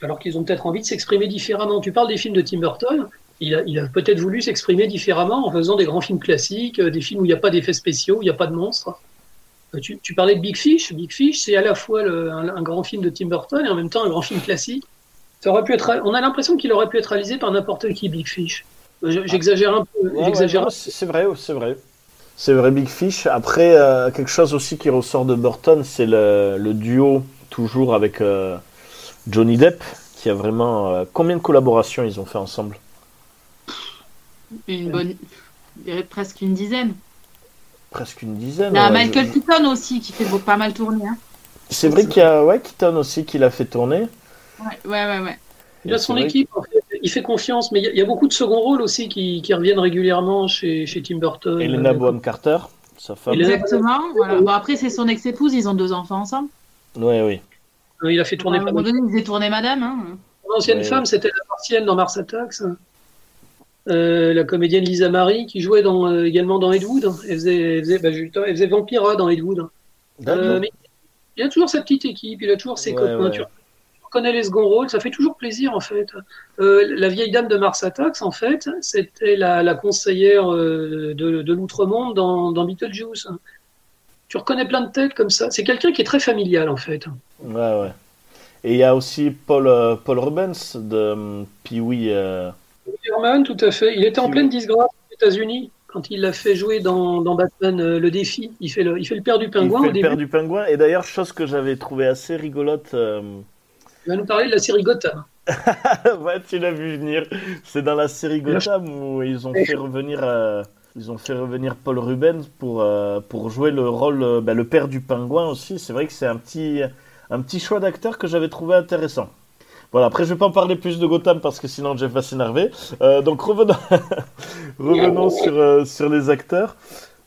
alors qu'ils ont peut-être envie de s'exprimer différemment. Tu parles des films de Tim Burton, il a, il a peut-être voulu s'exprimer différemment en faisant des grands films classiques, des films où il n'y a pas d'effets spéciaux, où il n'y a pas de monstres. Euh, Tu, tu parlais de Big Fish. Big Fish, c'est à la fois le- un, un grand film de Tim Burton et en même temps un grand film classique. Ça aurait pu être, on a l'impression qu'il aurait pu être réalisé par n'importe qui, Big Fish. Je- J'exagère un peu. Ouais, c'est c'est vrai, c'est vrai. C'est vrai, Big Fish. Après, euh, quelque chose aussi qui ressort de Burton, c'est le, le duo, toujours avec euh, Johnny Depp, qui a vraiment. euh, combien de collaborations ils ont fait ensemble? Une bonne. Je dirais presque une dizaine. Presque une dizaine. Il y a. Michael Keaton aussi qui fait pas mal tourner. hein. C'est vrai qu'il y a ouais, Keaton aussi qui l'a fait tourner. Ouais, ouais, ouais. ouais. Il a Et son équipe, en fait. il fait confiance, mais il y, a- il y a beaucoup de second rôles aussi qui, qui reviennent régulièrement chez, chez Tim Burton. Elena Euh, Bonham Carter, sa femme. Exactement. Voilà. Bon, après, c'est son ex-épouse, ils ont deux enfants ensemble. Oui, oui. Il a fait À tourner un pas moment donné, ils faisaient tourner madame. Hein. Son ancienne Ouais, femme, ouais. c'était la martienne dans Mars Attacks. Euh, la comédienne Lisa Marie, qui jouait dans, euh, également dans Ed Wood. Elle faisait, elle faisait, bah, justement, elle faisait Vampira dans Ed Wood. D'accord. Euh, mais il a toujours sa petite équipe, il a toujours ses Ouais, copains. ouais. Tu reconnais les second rôles, ça fait toujours plaisir en fait. Euh, la vieille dame de Mars Attacks, en fait, c'était la, la conseillère de, de l'outre-monde dans, dans Beetlejuice. Tu reconnais plein de têtes comme ça. C'est quelqu'un qui est très familial en fait. Ouais, ouais. Et il y a aussi Paul, Paul Rubens de um, Pee-wee. Euh, Herman, tout à fait. Il était en pleine disgrâce aux États-Unis quand il l'a fait jouer dans, dans Batman euh, le défi. Il fait le, il fait le père du Il pingouin fait au le début. père du pingouin. Et d'ailleurs, chose que j'avais trouvé assez rigolote. euh, Il va nous parler de la série Gotham. ouais, tu l'as vu venir. C'est dans la série Gotham où ils ont fait revenir, euh, ils ont fait revenir Paul Rubens pour euh, pour jouer le rôle, bah, le père du pingouin aussi. C'est vrai que c'est un petit un petit choix d'acteur que j'avais trouvé intéressant. Voilà. Après, je vais pas en parler plus de Gotham parce que sinon Jeff va s'énerver. Euh, donc revenons revenons sur euh, sur les acteurs.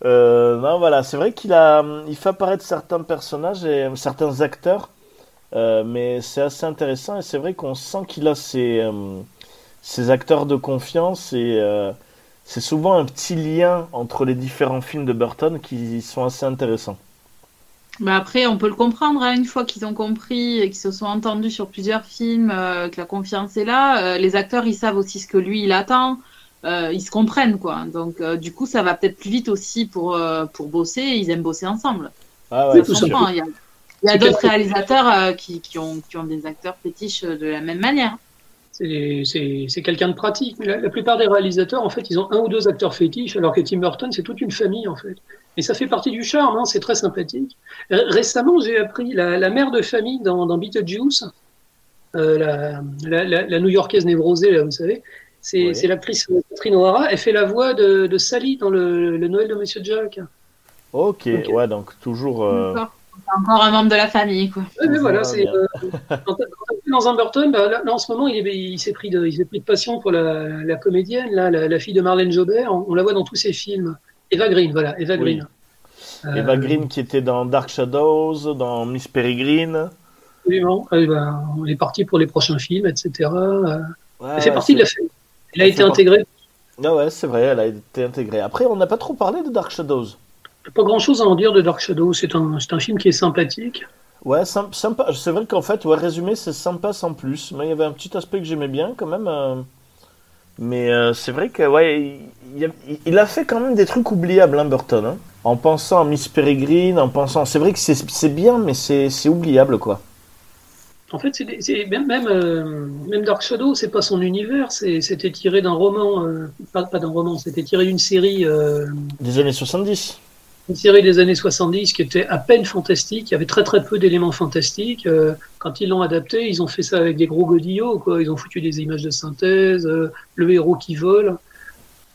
Euh, non, voilà, c'est vrai qu'il a, il fait apparaître certains personnages et certains acteurs mais c'est assez intéressant et c'est vrai qu'on sent qu'il a ses, ses acteurs de confiance et c'est souvent un petit lien entre les différents films de Burton qui sont assez intéressants. Bah après, on peut le comprendre, hein, une fois qu'ils ont compris et qu'ils se sont entendus sur plusieurs films, euh, que la confiance est là, euh, les acteurs, ils savent aussi ce que lui, il attend, euh, ils se comprennent, quoi. Donc, euh, du coup, ça va peut-être plus vite aussi pour, euh, pour bosser, ils aiment bosser ensemble. Ah ouais, ça. Il y a, d'autres réalisateurs euh, qui, qui, ont, qui ont des acteurs fétiches de la même manière. C'est quelqu'un de pratique. La, la plupart des réalisateurs, en fait, ils ont un ou deux acteurs fétiches, alors que Tim Burton, c'est toute une famille, en fait. Et ça fait partie du charme, hein, c'est très sympathique. Récemment, j'ai appris la, la mère de famille dans, dans Beetlejuice, euh, la, la, la, la New-Yorkaise névrosée, là, vous savez, c'est l'actrice Catherine O'Hara. Elle fait la voix de, de Sally dans le, le Noël de Monsieur Jack. Ok, ouais, donc toujours. euh, encore un membre de la famille, quoi. Ouais, mais voilà, c'est euh, quand dans un Burton, bah, là, là, en ce moment, il est- il s'est pris de, il s'est pris de passion pour la, la comédienne, là, la, la fille de Marlène Jobert. On, on la voit dans tous ses films. Eva Green, voilà, Eva Oui. Green. Euh, Eva Green qui était dans Dark Shadows, dans Miss Peregrine. Absolument. Euh, ben, on est parti pour les prochains films, etc. Euh, Ouais, elle fait ouais, partie de la famille. Elle a été intégrée. Ah ouais, c'est vrai, elle a été intégrée. Après, on n'a pas trop parlé de Dark Shadows. Pas grand chose à en dire de Dark Shadow. C'est un, un film qui est sympathique. Ouais, symp- sympa. C'est vrai qu'en fait, ouais, résumé, c'est sympa sans plus. Mais il y avait un petit aspect que j'aimais bien quand même. euh, Mais euh, c'est vrai que ouais, il, il a, fait quand même des trucs oubliables, hein, Burton. hein. En pensant à Miss Peregrine, en pensant. C'est vrai que c'est bien, mais c'est oubliable, quoi. En fait, c'est même même, euh, même Dark Shadow, c'est pas son univers. C'était tiré d'un roman, euh, pas, pas d'un roman. C'était tiré d'une série. euh, Des années 70. Une série des années 70 qui était à peine fantastique. Il y avait très très peu d'éléments fantastiques. Euh, quand ils l'ont adapté, ils ont fait ça avec des gros godillots. Quoi. Ils ont foutu des images de synthèse, euh, le héros qui vole.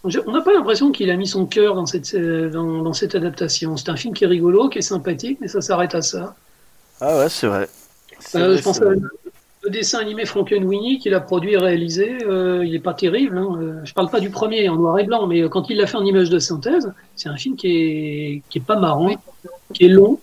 On n'a pas l'impression qu'il a mis son cœur dans cette, euh, dans, dans cette adaptation. C'est un film qui est rigolo, qui est sympathique, mais ça s'arrête à ça. Ah ouais, c'est vrai. Euh, je pense à vrai. Le dessin animé Frankenweenie qu'il a produit et réalisé. euh, il est pas terrible. Hein. Euh, Je parle pas du premier en noir et blanc, mais quand il l'a fait en image de synthèse, c'est un film qui est, qui est pas marrant, qui est long.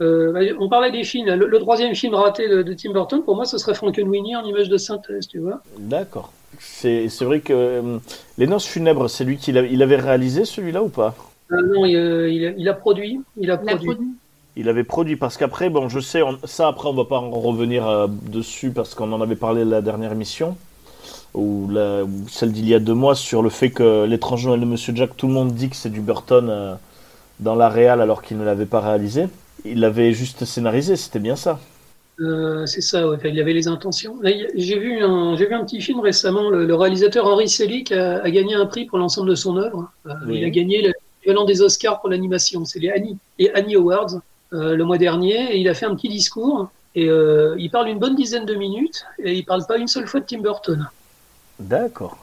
Euh, bah, on parlait des films. Le, le troisième film raté de, de Tim Burton, pour moi, ce serait Frankenweenie en image de synthèse, tu vois. D'accord. C'est c'est vrai que euh, Les Noces Funèbres, c'est lui qui il avait réalisé celui-là ou pas? Non, il, euh, il a, il a produit. Il a Il a produit. Il avait produit parce qu'après, bon, je sais, on- ça après on va pas en revenir euh, dessus parce qu'on en avait parlé la dernière émission ou, la, ou celle d'il y a deux mois sur le fait que l'étrange Noël de Monsieur Jack, tout le monde dit que c'est du Burton euh, dans la réal alors qu'il ne l'avait pas réalisé. Il l'avait juste scénarisé, c'était bien ça. Euh, c'est ça, ouais. Enfin, il avait les intentions. J'ai vu, un, j'ai vu un petit film récemment. Le, le réalisateur Henri Selick a, a gagné un prix pour l'ensemble de son œuvre. Oui. Il a gagné l'équivalent des Oscars pour l'animation. C'est les Annie, les Annie Awards le mois dernier. Et il a fait un petit discours. Et euh, il parle une bonne dizaine de minutes. Et il parle pas une seule fois de Tim Burton. D'accord.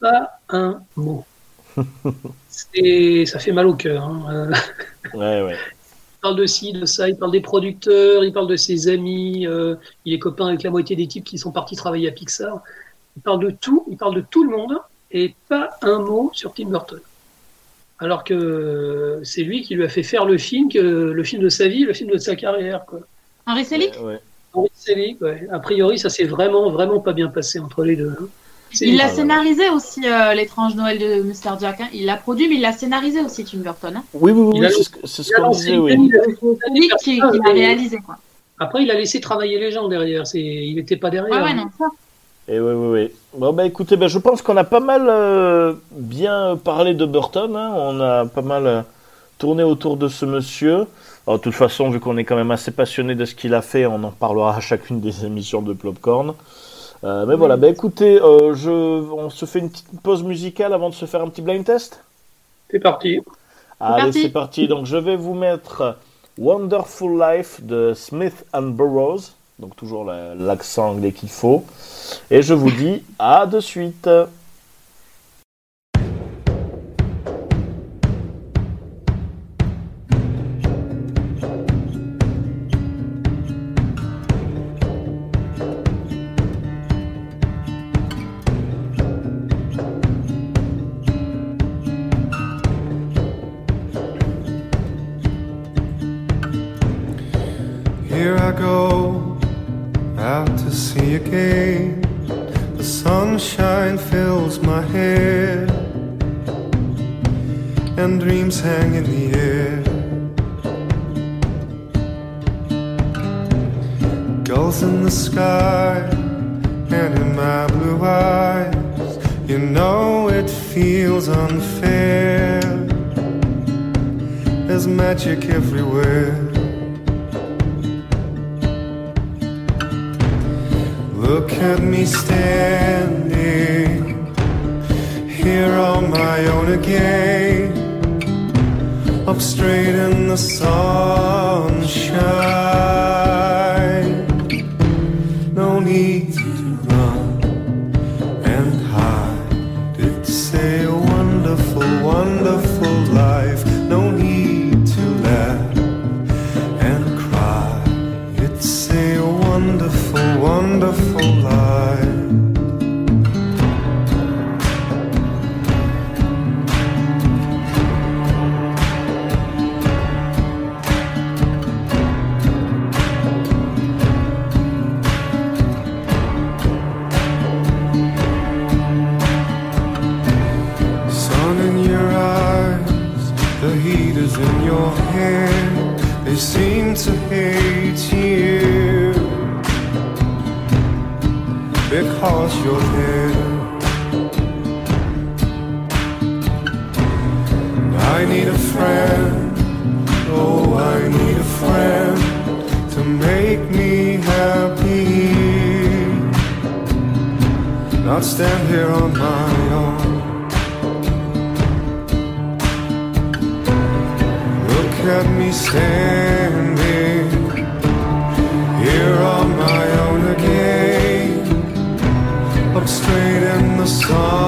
Pas un mot. Ça fait mal au cœur. hein. Euh, Ouais, ouais. Il parle de ci, de ça, il parle des producteurs, il parle de ses amis, euh, il est copain avec la moitié des types qui sont partis travailler à Pixar. Il parle de tout, il parle de tout le monde, et pas un mot sur Tim Burton. Alors que c'est lui qui lui a fait faire le film, que, le film de sa vie, le film de sa carrière. Quoi. Henri Selick Ouais, ouais. Henri Selick, ouais. A priori, ça s'est vraiment, vraiment pas bien passé entre les deux. hein. Il l'a Ah, scénarisé aussi, euh, L'étrange Noël de Mr. Jack. hein. Il l'a produit, mais il l'a scénarisé aussi, Tim Burton. Hein. Oui, oui, oui, Il a- c'est ce, qu'on lancé disait, oui. lui qui, qui l'a réalisé. Quoi. Après, il a laissé travailler les gens derrière. C'est... Il n'était pas derrière. Ouais, ouais, hein. non, ça. Et oui, oui, oui. Bon, bah écoutez, bah, je pense qu'on a pas mal euh, bien parlé de Burton. hein. On a pas mal euh, tourné autour de ce monsieur. Alors, de toute façon, vu qu'on est quand même assez passionné de ce qu'il a fait, on en parlera à chacune des émissions de Plopcorn. Euh, mais voilà, bah écoutez, euh, je... on se fait une petite pause musicale avant de se faire un petit blind test? C'est parti. Allez, parti. c'est parti. Donc, je vais vous mettre Wonderful Life de Smith and Burroughs. Donc, toujours la- l'accent anglais qu'il faut. Et je vous dis à de suite. And dreams hang in the air. Gulls in the sky, and in my blue eyes, you know it feels unfair. There's magic everywhere. Look at me standing here on my own again, up straight in the sunshine. Because you're. I need a friend, oh, I need a friend to make me happy. Not stand here on my own. Look at me standing here up straight in the sunshine.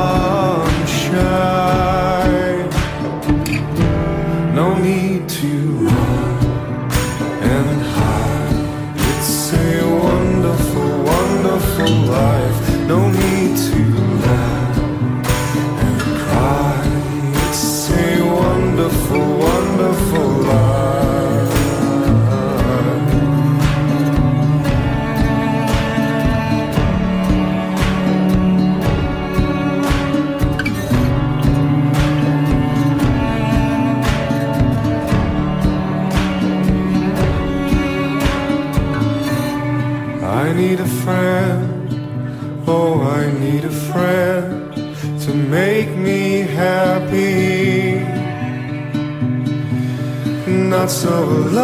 not so alone.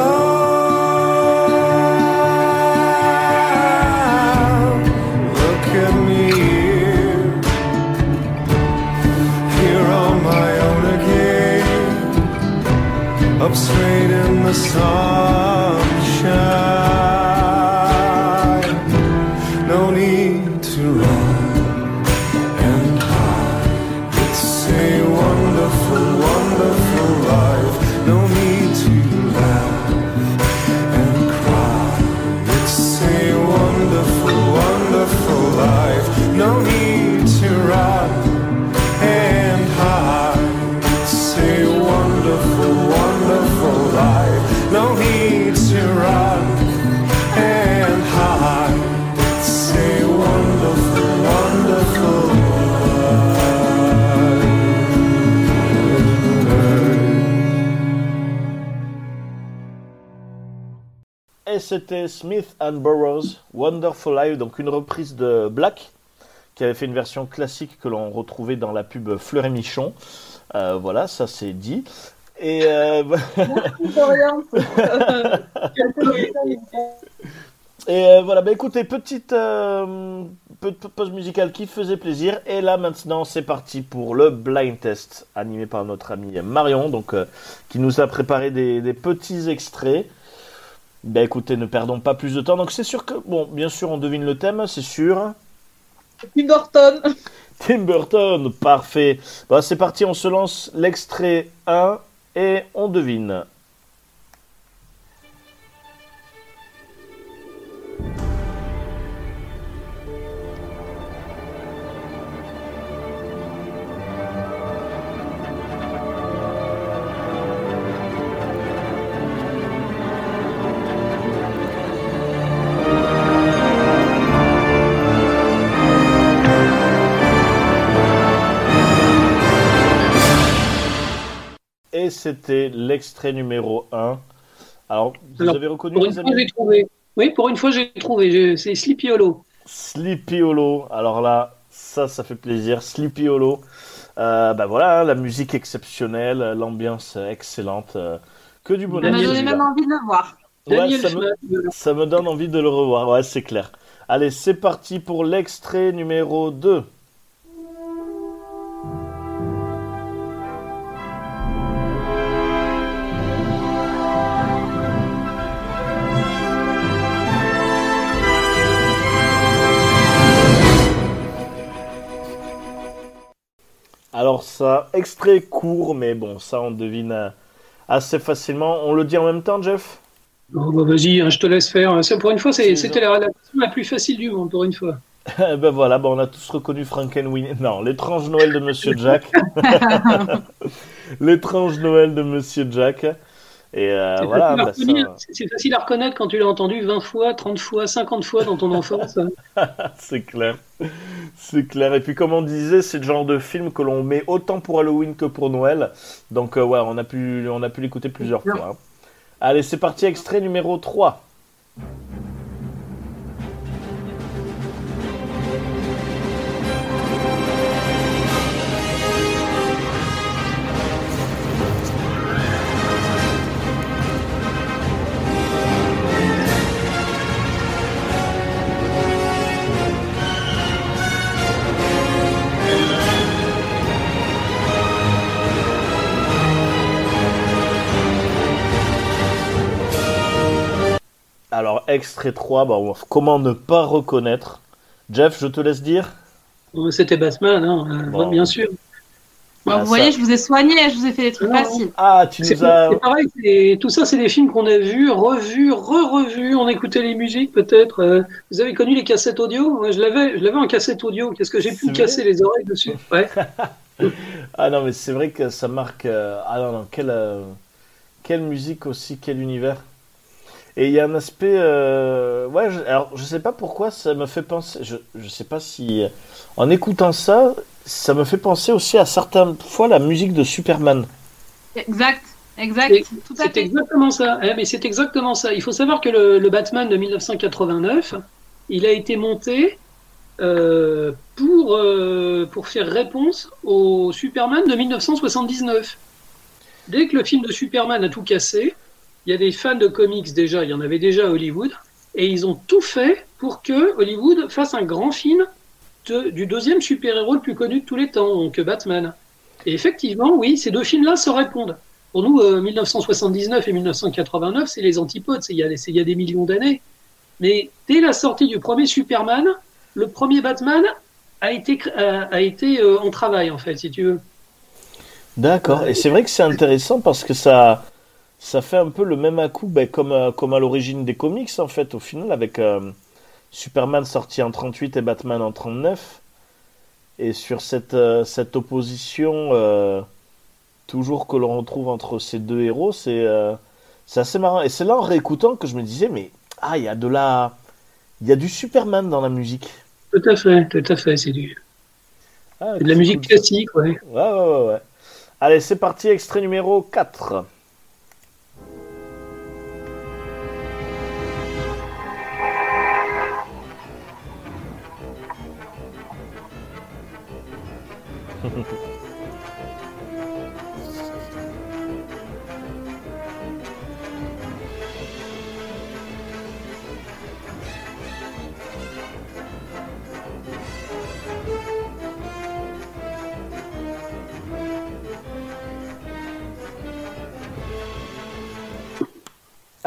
Look at me here, here on my own again, up straight in the sun. C'était Smith and Burroughs, Wonderful Life, donc une reprise de Black, qui avait fait une version classique que l'on retrouvait dans la pub Fleur et Michon. Euh, voilà, ça c'est dit. Et euh, Et euh, voilà, bah écoutez, petite euh, pe- pe- pause musicale qui faisait plaisir. Et là maintenant, c'est parti pour le blind test animé par notre ami Marion, donc euh, qui nous a préparé des, des petits extraits. Bah écoutez, ne perdons pas plus de temps. Donc c'est sûr que, bon, bien sûr, on devine le thème, c'est sûr. Tim Burton. Tim Burton, parfait. Bah c'est parti, on se lance l'extrait 1 et on devine. C'était l'extrait numéro 1. Alors, vous Alors, avez reconnu Pour les fois, amis trouvé. Oui, pour une fois, j'ai trouvé. Je- C'est Sleepy Hollow. Sleepy Hollow. Alors là, ça, ça fait plaisir. Sleepy Hollow. Euh, bah voilà, hein, la musique exceptionnelle, l'ambiance excellente. euh, que du Ça bonheur. m'a donné celui-là. même envie de le voir. Ouais, ça, me, ça me donne envie de le revoir, ouais, c'est clair. Allez, c'est parti pour l'extrait numéro 2. Alors ça, extrait court, mais bon, ça on devine euh, assez facilement. On le dit en même temps, Jeff? Oh, bah, Vas-y, hein, je te laisse faire. C'est- Pour une fois, c'était la rédaction la plus facile du monde, pour une fois. Eh ben voilà, ben on a tous reconnu Frankenweenie. Non, l'étrange Noël de Monsieur Jack. l'étrange Noël de Monsieur Jack. Et euh, C'est voilà, facile à bah, ça, c'est- c'est facile à reconnaître quand tu l'as entendu 20 fois, 30 fois, 50 fois dans ton enfance. c'est clair. C'est clair. Et puis comme on disait, c'est le genre de film que l'on met autant pour Halloween que pour Noël. Donc euh, ouais, on a pu, on a pu l'écouter plusieurs fois. hein. Allez, c'est parti, extrait numéro 3. Extrait 3, bon, comment ne pas reconnaître Jeff, je te laisse dire. Euh, C'était Batman, hein, euh, Bon. bien sûr. Bon, Ah, vous ça- voyez, je vous ai soigné, je vous ai fait des trucs Non. faciles. Ah, tu nous as... c'est pareil, c'est- tout ça, c'est des films qu'on a vus, revus, re-revus. On écoutait les musiques, peut-être. euh, vous avez connu les cassettes audio? Moi, je l'avais, je l'avais en cassette audio. Qu'est-ce que j'ai pu me casser les oreilles dessus Ouais. Ah non, mais c'est vrai que ça marque. euh, Ah non, non, quelle, euh, quelle musique aussi, quel univers. Et il y a un aspect. euh, Ouais, je... alors je sais pas pourquoi ça me fait penser. Je, je sais pas si. euh, En écoutant ça, ça me fait penser aussi à certaines fois la musique de Superman. Exact, exact, Et tout à C'est exactement ça. Eh, mais c'est exactement ça. Il faut savoir que le, le Batman de 1989, il a été monté euh, pour, euh, pour faire réponse au Superman de 1979. Dès que le film de Superman a tout cassé, il y a des fans de comics déjà, il y en avait déjà à Hollywood, et ils ont tout fait pour que Hollywood fasse un grand film du deuxième super-héros le plus connu de tous les temps, donc Batman. Et effectivement, oui, ces deux films-là se répondent. Pour nous, euh, 1979 et 1989, c'est les antipodes, il y, a des- millions d'années. Mais dès la sortie du premier Superman, le premier Batman a été euh, en travail, en fait, si tu veux. D'accord. Et c'est vrai que c'est intéressant parce que ça, ça fait un peu le même à coup, ben, comme, euh, comme à l'origine des comics, en fait, au final, avec euh, Superman sorti en 38 et Batman en 39. Et sur cette, euh, cette opposition, toujours que l'on retrouve entre ces deux héros, c'est c'est assez marrant. Et c'est là, en réécoutant, que je me disais, mais ah, il y a de la. Il y a du Superman dans la musique. Tout à fait, tout à fait, c'est du, Ah, c'est de la musique classique, ouais. Ouais, ouais, ouais, ouais. Allez, c'est parti, extrait numéro 4.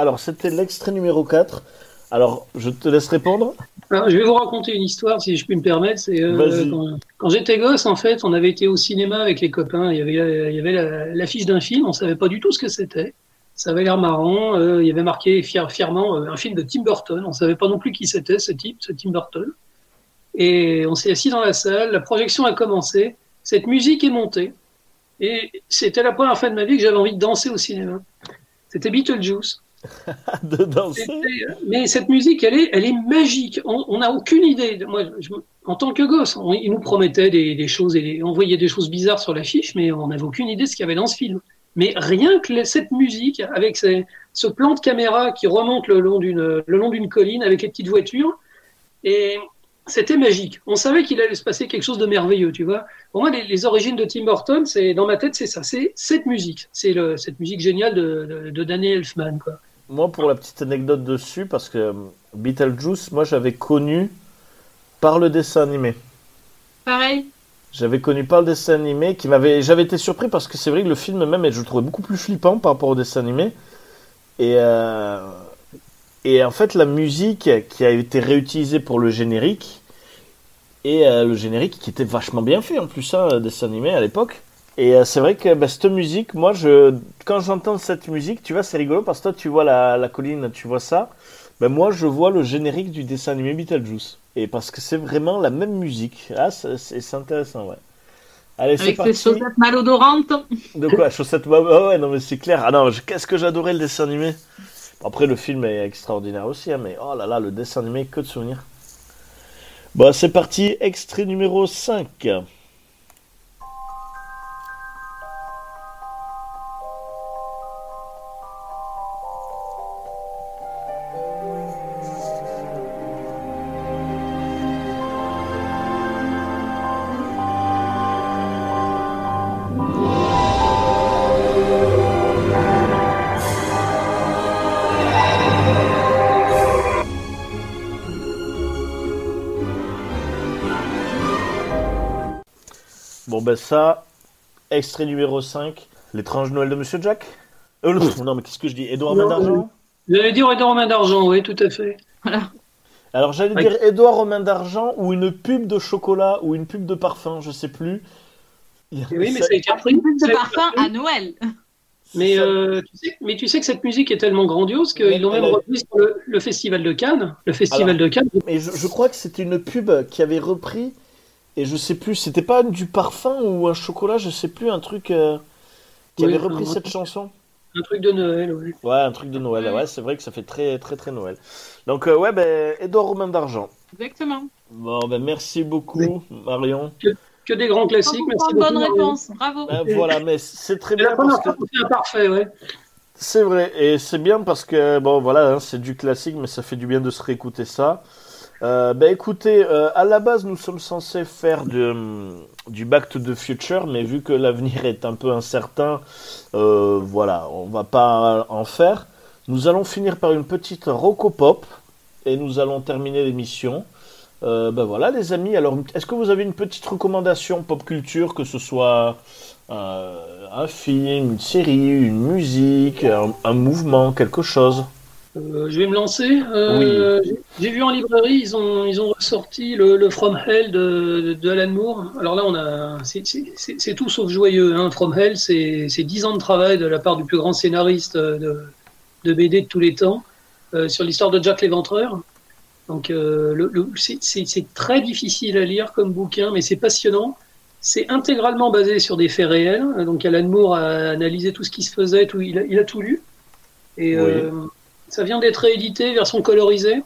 Alors, c'était l'extrait numéro 4. Alors, je te laisse répondre. Alors, je vais vous raconter une histoire, si je puis me permettre. C'est euh, Vas-y. quand, quand j'étais gosse, en fait, on avait été au cinéma avec les copains. Il y avait, il l'affiche d'un film. On savait pas du tout ce que c'était. Ça avait l'air marrant. euh, il y avait marqué fièrement euh, un film de Tim Burton. On savait pas non plus qui c'était ce type, ce Tim Burton. Et on s'est assis dans la salle. La projection a commencé. Cette musique est montée. Et c'était la première fois de ma vie que j'avais envie de danser au cinéma. C'était Beetlejuice. de danser. C'était- Mais cette musique, elle est, elle est magique. On n'a aucune idée. Moi, en tant que gosse, on, ils nous promettaient des, choses et on voyait des choses bizarres sur l'affiche, mais on n'avait aucune idée de ce qu'il y avait dans ce film. Mais rien que cette musique, avec ce plan de caméra qui remonte le long d'une colline avec les petites voitures, et c'était magique. On savait qu'il allait se passer quelque chose de merveilleux, tu vois. Pour moi, les, origines de Tim Burton, dans ma tête, c'est ça, c'est cette musique, c'est cette musique géniale de, de, de Danny Elfman, quoi. Moi, pour la petite anecdote dessus, parce que euh, Beetlejuice, moi, j'avais connu par le dessin animé. Pareil. J'avais connu par le dessin animé qui m'avait. J'avais été surpris parce que c'est vrai que le film même, je le trouvais beaucoup plus flippant par rapport au dessin animé. Et, euh, et en fait, la musique qui a été réutilisée pour le générique, et euh, le générique qui était vachement bien fait en plus, hein, le dessin animé à l'époque. Et euh, c'est vrai que bah, cette musique, moi, je, quand j'entends cette musique, tu vois, c'est rigolo parce que toi, tu vois la, la colline, tu vois ça. Ben moi, je vois le générique du dessin animé Beetlejuice. Et parce que c'est vraiment la même musique. Ah, c'est intéressant, ouais. Allez, Avec parti. chaussettes malodorantes. De quoi Chaussettes bah ouais, non, mais c'est clair. Ah non, je- qu'est-ce que j'adorais le dessin animé? Après, le film est extraordinaire aussi, hein, mais oh là là, le dessin animé, que de souvenirs. Bon, c'est parti, extrait numéro 5. Ben ça, extrait numéro 5. L'étrange Noël de Monsieur Jack. Euh, non, mais qu'est-ce que je dis Édouard Non, Main d'Argent J'allais dire Edouard Romain d'Argent, oui, tout à fait. Alors j'allais dire Édouard Romain d'Argent ou une pub de chocolat ou une pub de parfum, je sais plus. A- Oui, mais ça- ça a été repris. Une pub de parfum repris. à Noël. Mais, euh, tu sais, mais tu sais que cette musique est tellement grandiose qu'ils l'ont même reprise pour le, le festival de Cannes. Le festival Alors- de Cannes. Mais je, je crois que c'était une pub qui avait repris et je sais plus, c'était pas du parfum ou un chocolat, je sais plus, un truc euh, qui Oui, avait repris cette chanson. Un truc de Noël, oui. Ouais, un truc de Noël. Ouais, c'est vrai que ça fait très très très Noël. Donc euh, ouais, ben Édouard Romain d'Argent. Exactement. Bon, ben merci beaucoup Marion. Que des grands classiques. Merci beaucoup. bonne Marion. réponse. Bravo. Ben, voilà, mais c'est très la bien parce que parfait, ouais. C'est vrai, et c'est bien parce que, bon voilà, hein, c'est du classique, mais ça fait du bien de se réécouter ça. Euh, ben écoutez, euh, à la base, nous sommes censés faire de, du Back to the Future, mais vu que l'avenir est un peu incertain, euh, voilà, on va pas en faire. Nous allons finir par une petite Rocopop, et nous allons terminer l'émission. Euh, ben voilà, les amis, alors, est-ce que vous avez une petite recommandation pop culture, que ce soit euh, un film, une série, une musique, un mouvement, quelque chose? Euh, je vais me lancer. Euh, j'ai- J'ai vu en librairie, ils ont, ils ont ressorti le, le From Hell de, de Alan Moore. Alors là, on a, c'est- tout sauf joyeux. Hein. From Hell, c'est c'est 10 ans de travail de la part du plus grand scénariste de, de BD de tous les temps euh, sur l'histoire de Jack l'Éventreur. Donc, euh, le, le- c'est très difficile à lire comme bouquin, mais c'est passionnant. C'est intégralement basé sur des faits réels. Donc, Alan Moore a analysé tout ce qui se faisait, tout, il, a, il a tout lu. Et Oui. Ça vient d'être réédité, version colorisée?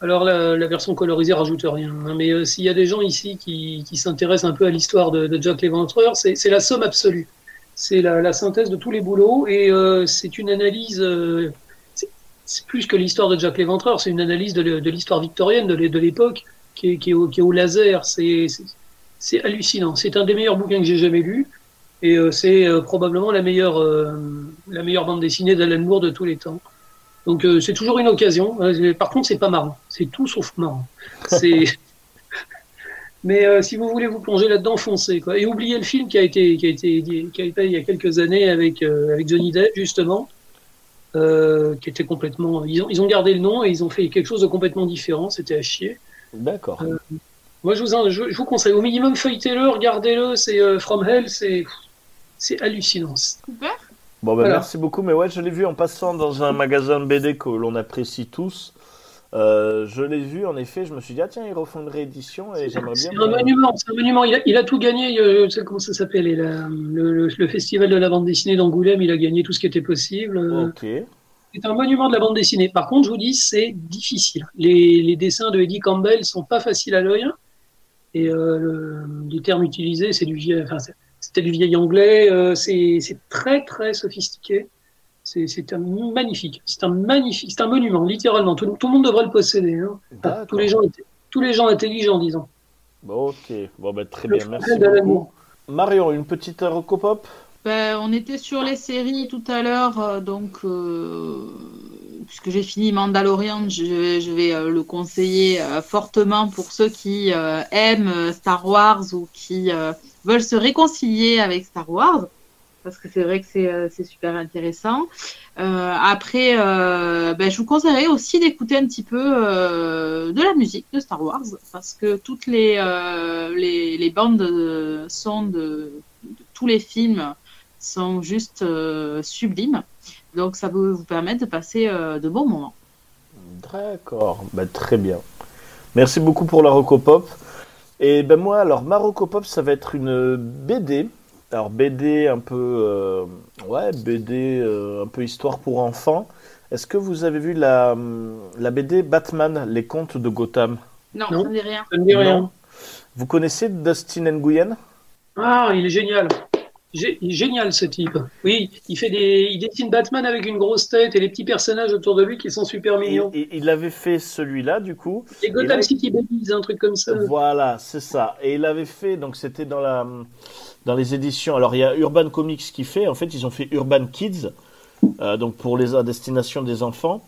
Alors la, version colorisée rajoute rien. hein, mais euh, s'il y a des gens ici qui, s'intéressent un peu à l'histoire de, Jack l'Éventreur, c'est c'est la somme absolue. C'est la, synthèse de tous les boulots et euh, c'est une analyse. euh, c'est- plus que l'histoire de Jack l'Éventreur, c'est une analyse de, l'histoire victorienne de l'é- de l'époque qui est, au, laser. C'est hallucinant. C'est un des meilleurs bouquins que j'ai jamais lu. Et c'est probablement la meilleure, la meilleure bande dessinée d'Alan Moore de tous les temps. Donc euh, c'est toujours une occasion. Euh, Par contre, c'est pas marrant. C'est tout sauf marrant. C'est. Mais euh, si vous voulez vous plonger là-dedans, foncez quoi. Et oubliez le film qui a été qui a été qui a été il y a quelques années avec euh, avec Johnny Depp justement, euh, qui était complètement. Ils ont ils ont gardé le nom et ils ont fait quelque chose de complètement différent. C'était à chier. D'accord. Euh, Moi, je vous en- je, je vous conseille au minimum feuilletez-le, regardez-le. C'est euh, From Hell, c'est c'est hallucinant. Super. Bon, ben Voilà. merci beaucoup. Mais ouais, je l'ai vu en passant dans un magasin de BD que l'on apprécie tous. Euh, je l'ai vu, en effet. Je me suis dit, ah tiens, ils refont une réédition et j'aimerais bien. C'est un monument, c'est un monument. Il a, il a tout gagné. euh, Je sais comment ça s'appelle. le, le- le festival de la bande dessinée d'Angoulême, il a gagné tout ce qui était possible. Euh, Ok. C'est un monument de la bande dessinée. Par contre, je vous dis, c'est difficile. Les, les dessins de Eddie Campbell sont pas faciles à l'œil. Et euh, le- les termes utilisés, c'est du enfin, c'était du vieil anglais. euh, c'est très très sophistiqué. C'est un magnifique. C'est un magnifique. C'est un monument, littéralement. Tout, tout le monde devrait le posséder. hein. Enfin, tous les gens, tous les gens intelligents, disons. Bon, ok. Bon, ben très Le bien. Merci beaucoup. Marion, une petite recopop Ben, on était sur les séries tout à l'heure, euh, donc euh, puisque j'ai fini Mandalorian, je, vais- je vais euh, le conseiller euh, fortement pour ceux qui euh, aiment Star Wars ou qui euh, veulent se réconcilier avec Star Wars, parce que c'est vrai que c'est euh, super intéressant. Euh, après, euh, ben, je vous conseillerais aussi d'écouter un petit peu de la musique de Star Wars, parce que toutes les, les, bandes de son de, tous les films sont juste sublimes. Donc ça peut vous permettre de passer de bons moments. D'accord, bah, très bien. Merci beaucoup pour la Rocopop. Et ben moi, alors ma Rocopop, ça va être une BD. Alors BD un peu, euh, ouais, BD euh, un peu histoire pour enfants. Est-ce que vous avez vu la, la BD Batman, les contes de Gotham? Non, Non. ça ne dit rien. Ça ne dit rien. Vous connaissez Dustin Nguyen? Ah, il est génial. Génial ce type. Oui, il fait des, il dessine Batman avec une grosse tête et les petits personnages autour de lui qui sont super mignons. Il avait fait celui-là, du coup. Les Gotham là, City Babies, un truc comme ça. Voilà, c'est ça. Et il avait fait, donc c'était dans la, dans les éditions. Alors il y a Urban Comics qui fait. En fait, ils ont fait Urban Kids, euh, donc pour les à destination des enfants.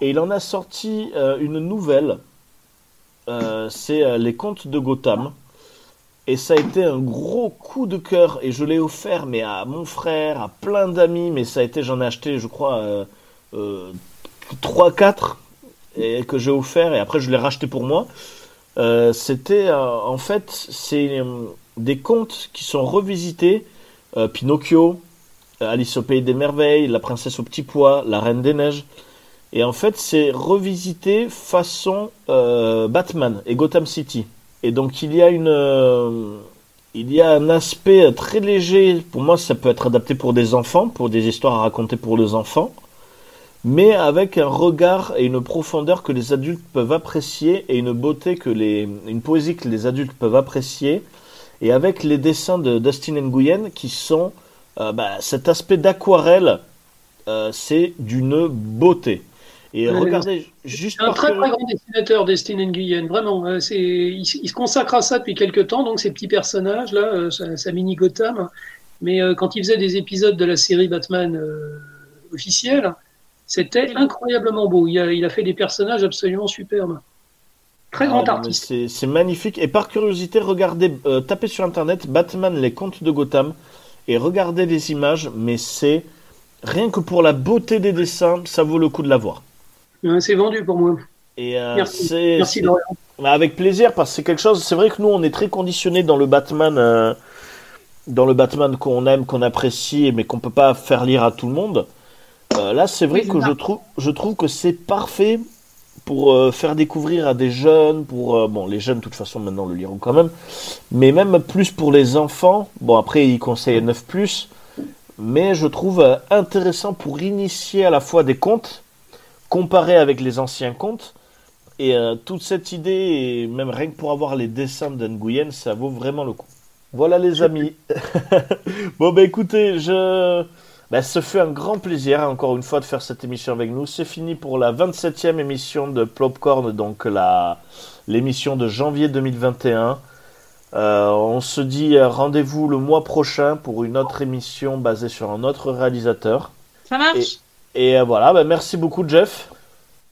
Et il en a sorti euh, une nouvelle. Euh, c'est les Contes de Gotham. Et ça a été un gros coup de cœur. Et je l'ai offert, mais à mon frère, à plein d'amis. Mais ça a été, j'en ai acheté, je crois, euh, euh, 3-4 et que j'ai offert. Et après, je l'ai racheté pour moi. Euh, c'était euh, en fait c'est euh, des contes qui sont revisités Pinocchio, Alice au pays des merveilles, La princesse au petit pois, La reine des neiges. Et en fait, c'est revisité façon Batman et Gotham City. Et donc il y a une euh, il y a un aspect très léger. Pour moi, ça peut être adapté pour des enfants, pour des histoires à raconter pour les enfants mais avec un regard et une profondeur que les adultes peuvent apprécier et une beauté que les une poésie que les adultes peuvent apprécier et avec les dessins de Dustin Nguyen qui sont euh, bah, cet aspect d'aquarelle euh, c'est d'une beauté et Ouais, regardez juste C'est un très très grand dessinateur, Destin Nguyen, vraiment. euh, C'est, il, se consacre à ça depuis quelques temps, donc ces petits personnages là, euh, sa, sa mini Gotham. Mais euh, quand il faisait des épisodes de la série Batman euh, officielle, c'était incroyablement beau. Il a, il a fait des personnages absolument superbes. Très Ah, grand artiste. c'est c'est magnifique et par curiosité regardez euh, tapez sur internet Batman les contes de Gotham et regardez les images mais c'est rien que pour la beauté des dessins ça vaut le coup de la voir c'est vendu pour moi. Et euh, Merci. Merci bah, avec plaisir parce que c'est quelque chose. C'est vrai que nous on est très conditionné dans le Batman, euh, dans le Batman qu'on aime, qu'on apprécie, mais qu'on peut pas faire lire à tout le monde. Euh, là, c'est vrai Oui, que je trouve, je trouve que c'est parfait pour euh, faire découvrir à des jeunes, pour euh, bon les jeunes de toute façon maintenant le liront quand même, mais même plus pour les enfants. Bon après ils conseillent 9 plus, mais je trouve euh, intéressant pour initier à la fois des contes comparé avec les anciens contes. Et euh, toute cette idée, et même rien que pour avoir les dessins d'Anguyen, ça vaut vraiment le coup. Voilà les amis. bon bah écoutez, je... Bah, ce fut un grand plaisir hein, encore une fois de faire cette émission avec nous. C'est fini pour la 27e émission de Plopcorn, donc la... l'émission de janvier 2021. Euh, on se dit euh, rendez-vous le mois prochain pour une autre émission basée sur un autre réalisateur. Ça marche? Et euh, voilà, bah, merci beaucoup, Jeff.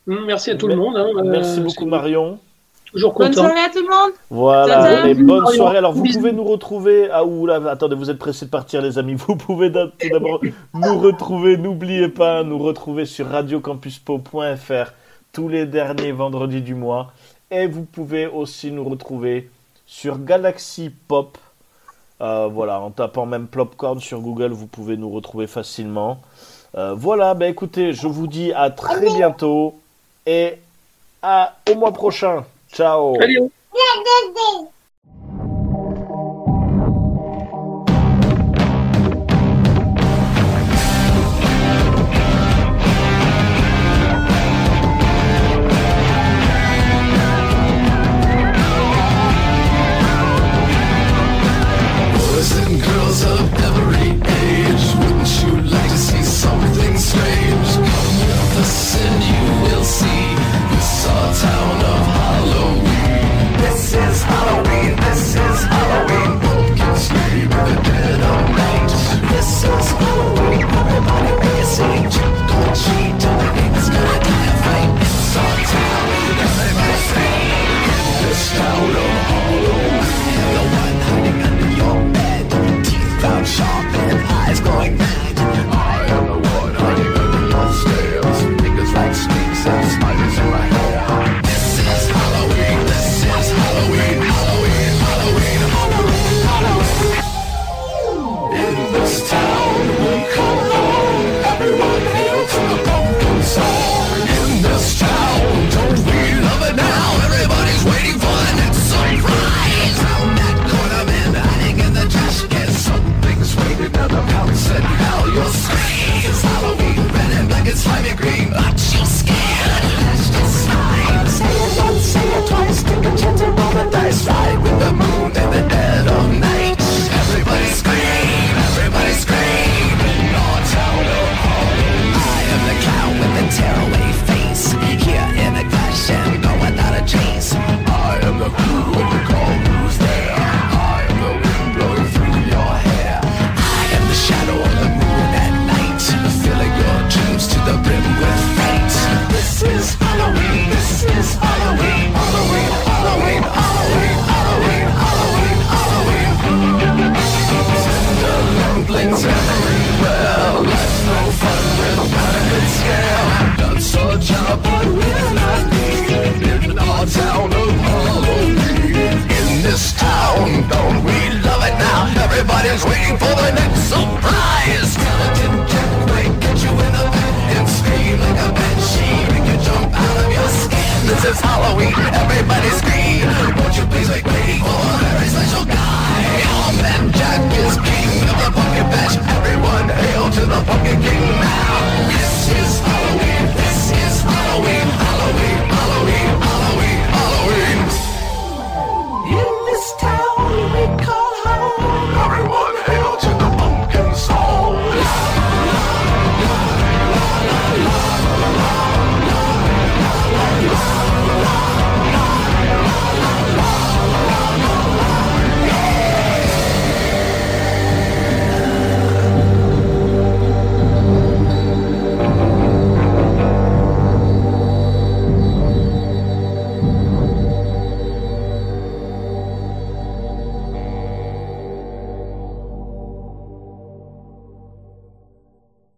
Mm, merci à tout le monde. Hein, merci euh, beaucoup, Marion. Toujours content. Bonne soirée à tout le monde. Voilà, et bonne soirée. Alors, vous pouvez nous retrouver. Ah, oula, attendez, vous êtes pressés de partir, les amis. Vous pouvez tout d'abord nous retrouver. N'oubliez pas, nous retrouver sur radiocampuspo.fr tous les derniers vendredis du mois. Et vous pouvez aussi nous retrouver sur Galaxy Pop. Euh, voilà, en tapant même Popcorn sur Google, vous pouvez nous retrouver facilement. Euh, voilà, bah écoutez, je vous dis à très bientôt et à, au mois prochain. Ciao.